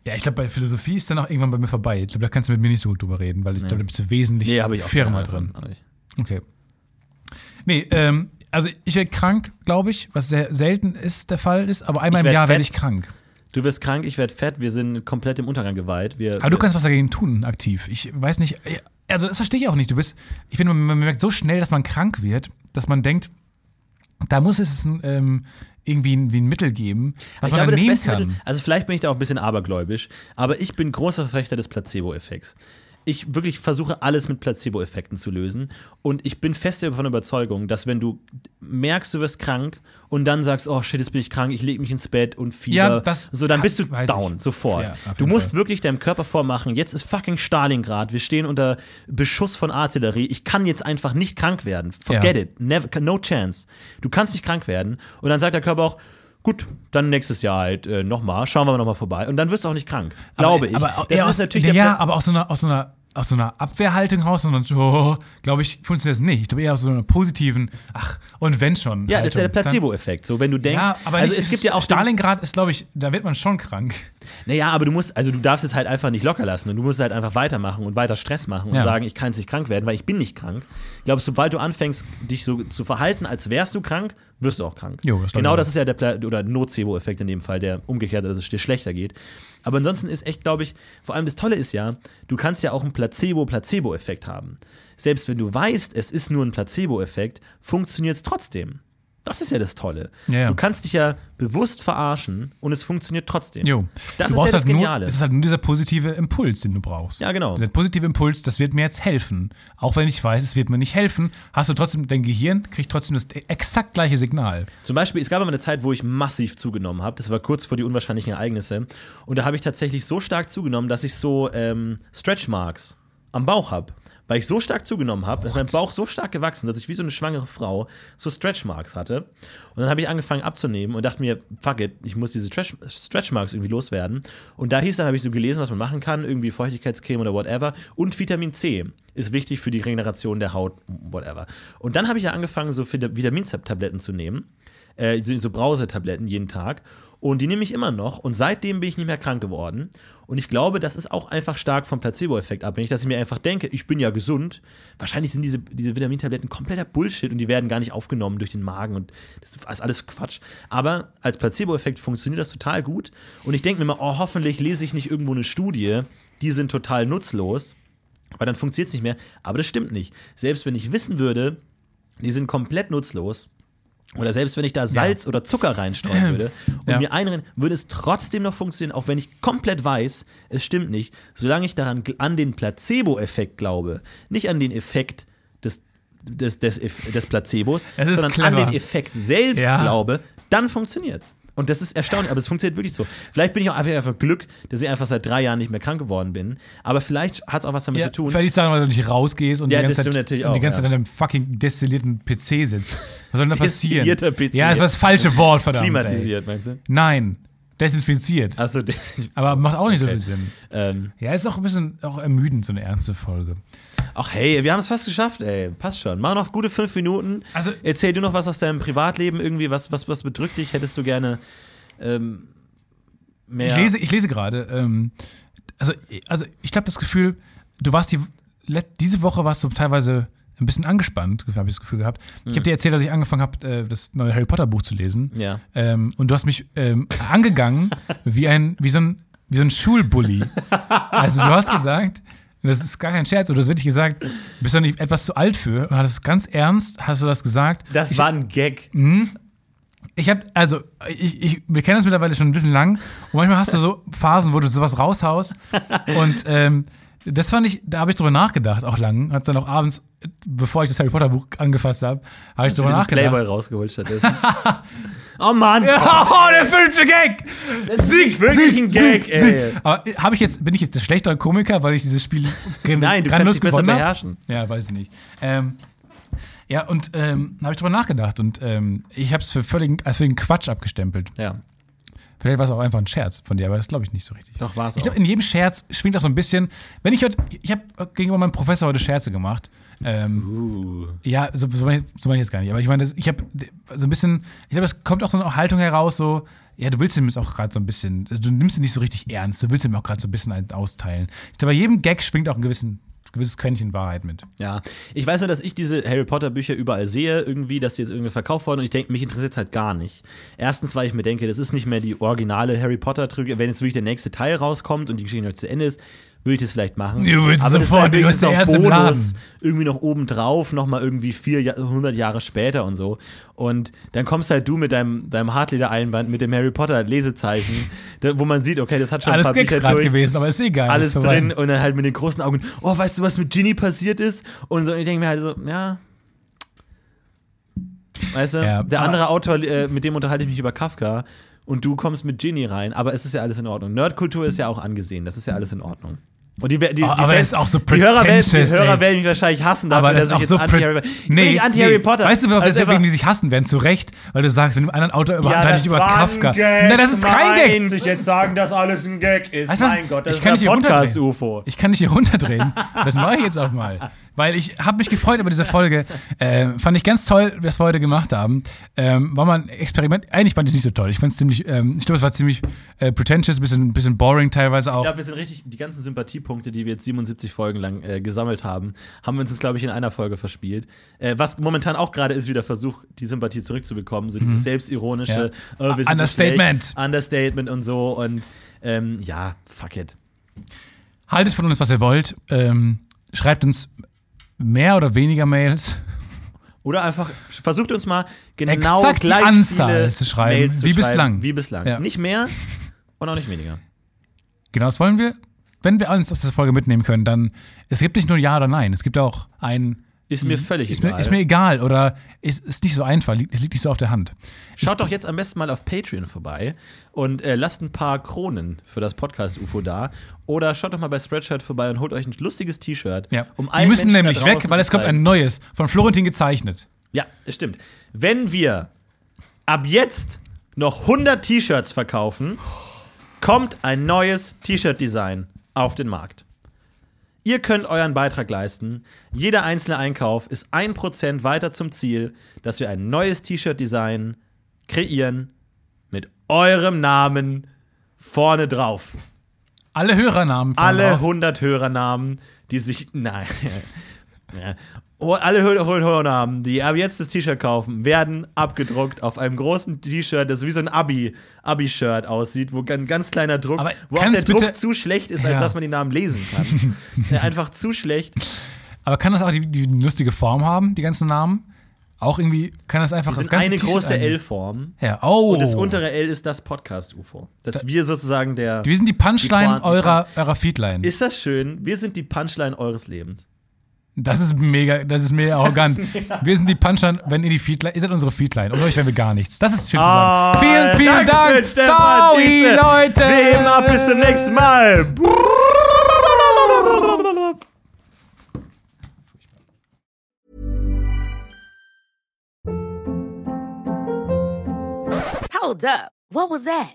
ja, ich glaube, bei Philosophie ist dann auch irgendwann bei mir vorbei. Ich glaube, da kannst du mit mir nicht so gut drüber reden, weil ich glaube, da bist du wesentlich Nee, habe ich auch firmer drin. von. Ich- Okay. Nee, ähm, also ich werde krank, glaube ich, was sehr selten ist, der Fall ist, aber einmal im Jahr werde ich krank. Du wirst krank, ich werde fett, wir sind komplett im Untergang geweiht. Wir, Aber du kannst was dagegen tun, aktiv. Ich weiß nicht, also das verstehe ich auch nicht. Du bist, ich finde, man merkt so schnell, dass man krank wird, dass man denkt, da muss es ein, ähm, irgendwie ein, ein Mittel geben, was ich man glaube, nehmen kann. Mittel, also vielleicht bin ich da auch ein bisschen abergläubisch, aber ich bin großer Verfechter des Placebo-Effekts. Ich wirklich versuche alles mit Placebo-Effekten zu lösen und ich bin fest davon Überzeugung, dass wenn du merkst, du wirst krank und dann sagst, oh shit, jetzt bin ich krank, ich lege mich ins Bett und Fieber, Ja, das so dann bist du down, ich. sofort. Ja, du musst Fall. wirklich deinem Körper vormachen, jetzt ist fucking Stalingrad, wir stehen unter Beschuss von Artillerie, ich kann jetzt einfach nicht krank werden. Forget Ja. it, never, no chance. Du kannst nicht krank werden und dann sagt der Körper auch, Gut, dann nächstes Jahr halt äh, nochmal, schauen wir mal nochmal vorbei. Und dann wirst du auch nicht krank. Glaube ich. Aber das ist aus, natürlich ja, aber aus so einer, aus so einer, aus so einer Abwehrhaltung raus und so, oh, glaube ich, funktioniert das nicht. Ich glaube eher aus so einer positiven, ach, und wenn schon. Ja, das ist ja der Haltung. Placebo-Effekt. So, wenn du denkst, Ja, aber also nicht, es gibt ja auch Stalingrad ist, glaube ich, da wird man schon krank. Naja, aber du musst, also du darfst es halt einfach nicht locker lassen und du musst halt einfach weitermachen und weiter Stress machen und Ja. sagen, ich kann jetzt nicht krank werden, weil ich bin nicht krank. Ich glaube, sobald du anfängst, dich so zu verhalten, als wärst du krank, wirst du auch krank. Jo, das genau das ist ja der oder Nocebo-Effekt in dem Fall, der umgekehrt, dass es dir schlechter geht. Aber ansonsten ist echt, glaube ich, vor allem das Tolle ist ja, du kannst ja auch einen Placebo-Placebo-Effekt haben. Selbst wenn du weißt, es ist nur ein Placebo-Effekt, funktioniert es trotzdem. Das ist ja das Tolle. Ja, ja. Du kannst dich ja bewusst verarschen und es funktioniert trotzdem. Jo. Das du ist ja das halt nur, Geniale. Es ist halt nur dieser positive Impuls, den du brauchst. Ja, genau. Dieser positive Impuls, das wird mir jetzt helfen. Auch wenn ich weiß, es wird mir nicht helfen, hast du trotzdem, dein Gehirn kriegt trotzdem das exakt gleiche Signal. Zum Beispiel, es gab immer eine Zeit, wo ich massiv zugenommen habe. Das war kurz vor die unwahrscheinlichen Ereignisse. Und da habe ich tatsächlich so stark zugenommen, dass ich so ähm, Stretch Marks am Bauch habe. Weil ich so stark zugenommen habe, ist mein Bauch so stark gewachsen, dass ich wie so eine schwangere Frau so Stretch Marks hatte. Und dann habe ich angefangen abzunehmen und dachte mir, fuck it, ich muss diese Stretch, Stretch Marks irgendwie loswerden. Und da hieß dann, habe ich so gelesen, was man machen kann, irgendwie Feuchtigkeitscreme oder whatever. Und Vitamin C ist wichtig für die Regeneration der Haut, whatever. Und dann habe ich ja angefangen, so Vita- Vitamintabletten zu nehmen äh, so, so Brausetabletten jeden Tag. Und die nehme ich immer noch. Und seitdem bin ich nicht mehr krank geworden. Und ich glaube, das ist auch einfach stark vom Placebo-Effekt abhängig, dass ich mir einfach denke, ich bin ja gesund. Wahrscheinlich sind diese, diese Vitamintabletten kompletter Bullshit und die werden gar nicht aufgenommen durch den Magen und das ist alles Quatsch. Aber als Placebo-Effekt funktioniert das total gut. Und ich denke mir immer, oh, hoffentlich lese ich nicht irgendwo eine Studie, die sind total nutzlos, weil dann funktioniert es nicht mehr. Aber das stimmt nicht. Selbst wenn ich wissen würde, die sind komplett nutzlos, oder selbst wenn ich da Salz oder Zucker reinstreuen würde und Ja. mir einrennen, würde es trotzdem noch funktionieren, auch wenn ich komplett weiß, es stimmt nicht, solange ich daran an den Placebo-Effekt glaube, nicht an den Effekt des, des, des, des Placebos, sondern an clever. den Effekt selbst Ja. glaube, dann funktioniert's. Und das ist erstaunlich, aber es funktioniert wirklich so. Vielleicht bin ich auch einfach, einfach Glück, dass ich einfach seit drei Jahren nicht mehr krank geworden bin. Aber vielleicht hat es auch was damit Ja, zu tun. Vielleicht sagen, weil du nicht rausgehst und Ja, die ganze Zeit, und die auch, ganze ja. Zeit an einem fucking destillierten PC sitzt. Was soll denn da passieren? Destillierter PC. Ja, das war das falsche Wort, verdammt. Ey. Klimatisiert, meinst du? Nein, desinfiziert. Achso, das, Aber macht auch nicht so Okay. viel Sinn. ähm, Ja, ist auch ein bisschen auch ermüdend, so eine ernste Folge. Ach hey, wir haben es fast geschafft, ey. Passt schon. Mach noch gute fünf Minuten. Also- Erzähl du noch was aus deinem Privatleben irgendwie, was, was, was bedrückt dich? Hättest du gerne ähm, mehr. Ich lese, ich lese gerade, ähm, also, also ich glaube das Gefühl, du warst die, diese Woche warst du teilweise ein bisschen angespannt, habe ich das Gefühl gehabt. Ich habe dir erzählt, dass ich angefangen habe, äh, das neue Harry Potter Buch zu lesen. Ja. Ähm, und du hast mich ähm, angegangen wie ein, wie so ein, wie so ein Schulbully. Also du hast gesagt, und das ist gar kein Scherz, oder du hast wirklich gesagt, du bist doch nicht etwas zu alt für. Und hattest ganz ernst, hast du das gesagt. Das ich, war ein Gag. ich habe, also, ich, ich, wir kennen das mittlerweile schon ein bisschen lang. Und manchmal hast du so Phasen, wo du sowas raushaust. und ähm, Das fand ich, da habe ich drüber nachgedacht, auch lang. Hat dann auch abends, bevor ich das Harry Potter Buch angefasst habe, habe ich drüber den nachgedacht. Playboy rausgeholt stattdessen. oh Mann! Oh, der fünfte Gag! Das ist wirklich ein Gag, ey. Aber äh, habe ich jetzt, bin ich jetzt der schlechtere Komiker, weil ich dieses Spiel Nein, du kannst dich besser hab? beherrschen. Ja, weiß ich nicht. Ähm, ja, und ähm, habe ich drüber nachgedacht und ähm, ich habe es für völligen, als völligen Quatsch abgestempelt. Ja, Vielleicht war es auch einfach ein Scherz von dir, aber das glaube ich nicht so richtig. doch war es Ich auch. glaube, in jedem Scherz schwingt auch so ein bisschen. Wenn ich heute, ich habe gegenüber meinem Professor heute Scherze gemacht. Ähm, Uh. ja, so, so meine ich so meine ich jetzt gar nicht. Aber ich meine, ich habe so ein bisschen, ich glaube, es kommt auch so eine Haltung heraus, so, ja, du willst ihm jetzt auch gerade so ein bisschen, also du nimmst ihn nicht so richtig ernst, du willst ihm auch gerade so ein bisschen einen austeilen. Ich glaube, bei jedem Gag schwingt auch ein gewissen, gewisses Quäntchen Wahrheit mit. Ja, ich weiß nur, dass ich diese Harry Potter Bücher überall sehe, irgendwie, dass die jetzt irgendwie verkauft wurden und ich denke, mich interessiert halt gar nicht. Erstens, weil ich mir denke, das ist nicht mehr die originale Harry Potter Trilogie. Wenn jetzt wirklich der nächste Teil rauskommt und die Geschichte noch zu Ende ist, würde ich das vielleicht machen. Du würdest Aber das ist sofort, halt noch Bonus, irgendwie noch obendrauf, nochmal irgendwie vier, Jahr- 100 Jahre später und so. Und dann kommst halt du mit deinem, deinem Hartleder-Einband, mit dem Harry Potter Lesezeichen, da, wo man sieht, okay, das hat schon Alles ein paar Bücher durch gewesen, aber ist egal. alles ist drin und dann halt mit den großen Augen, oh, weißt du, was mit Ginny passiert ist? Und so, und ich denke mir halt so, ja. Weißt du, Ja, der andere Autor, äh, mit dem unterhalte ich mich über Kafka und du kommst mit Ginny rein, aber es ist ja alles in Ordnung. Nerdkultur ist ja auch angesehen, das ist ja alles in Ordnung. Und die, die, die, Oh, aber Fans- das ist auch so die Hörer, werden, die Hörer werden mich wahrscheinlich hassen dafür, Aber das dass ist ich auch jetzt so anti-Harry ich bin nicht anti-Harry Potter. Weißt du, Also weswegen einfach- die sich hassen werden? Zu Recht, weil du sagst, mit einem anderen Autor über, ja, ich über Kafka. Nein, das ist kein Gag. Nein, sich jetzt sagen, dass alles ein Gag ist. Weißt du was? mein Gott, das Ich kann ist ein Podcast-UFO. Ich kann dich hier runterdrehen. Das mache ich jetzt auch mal. Weil ich habe mich gefreut über diese Folge. Äh, fand ich ganz toll, was wir heute gemacht haben. Ähm, war mal ein Experiment. Eigentlich fand ich nicht so toll. Ich fand es ziemlich, ähm, ich glaube, es war ziemlich äh, pretentious, bisschen, bisschen boring teilweise auch. Ich glaube, wir sind richtig, die ganzen Sympathiepunkte, die wir jetzt 77 Folgen lang äh, gesammelt haben, haben wir uns jetzt, glaube ich, in einer Folge verspielt. Äh, was momentan auch gerade ist, wieder Versuch, die Sympathie zurückzubekommen. So dieses selbstironische, Mhm. Ja. oh, wir sind Understatement. So Understatement und so. Und ähm, ja, fuck it. Haltet von uns, was ihr wollt. Ähm, schreibt uns mehr oder weniger Mails. Oder einfach versucht uns mal genau Exakt die gleich Anzahl viele zu schreiben, Mails zu wie schreiben, bislang. Wie bislang. Ja. Nicht mehr und auch nicht weniger. Genau, das wollen wir. Wenn wir alles aus dieser Folge mitnehmen können, dann es gibt nicht nur Ja oder Nein. Es gibt auch ein Ist mir völlig Mhm. ist egal. mir, ist mir egal oder ist, ist nicht so einfach, es liegt nicht so auf der Hand. Schaut doch jetzt am besten mal auf Patreon vorbei und äh, lasst ein paar Kronen für das Podcast-UFO da. Oder schaut doch mal bei Spreadshirt vorbei und holt euch ein lustiges T-Shirt. Ja. Um Die müssen Menschen nämlich weg, weil es kommt ein neues, von Florentin gezeichnet. Ja, das stimmt. Wenn wir ab jetzt noch 100 T-Shirts verkaufen, kommt ein neues T-Shirt-Design auf den Markt. Ihr könnt euren Beitrag leisten. Jeder einzelne Einkauf ist 1% weiter zum Ziel, dass wir ein neues T-Shirt-Design kreieren mit eurem Namen vorne drauf. Alle Hörernamen. Alle drauf. 100 Hörernamen, die sich. Nein. ja. Alle Hör- Hör- Hörernamen, die ab jetzt das T-Shirt kaufen, werden abgedruckt auf einem großen T-Shirt, das wie so ein Abi, Abi-Shirt aussieht, wo ein ganz kleiner Druck, Aber wo auch der Druck zu schlecht ist, als Ja. dass man die Namen lesen kann. ja, einfach zu schlecht. Aber kann das auch die, die lustige Form haben, die ganzen Namen? Auch irgendwie, kann das einfach das sind ganze eine große L-Form. Ja, oh. Und das untere L ist das Podcast-UFO. Dass wir sozusagen der. Wir sind die Punchline Die eurer, eurer Feedline. Ist das schön? Wir sind die Punchline eures Lebens. Das ist mega, das ist mega arrogant. Wir sind die Punchline, wenn ihr die Feedline, ihr seid unsere Feedline. Und euch werden wir gar nichts. Das ist schön zu sagen. vielen, vielen Dankeschön, Dank. Stefan Ciao, Tietze. Leute. Wie immer, bis zum nächsten Mal. Hold up. What was that?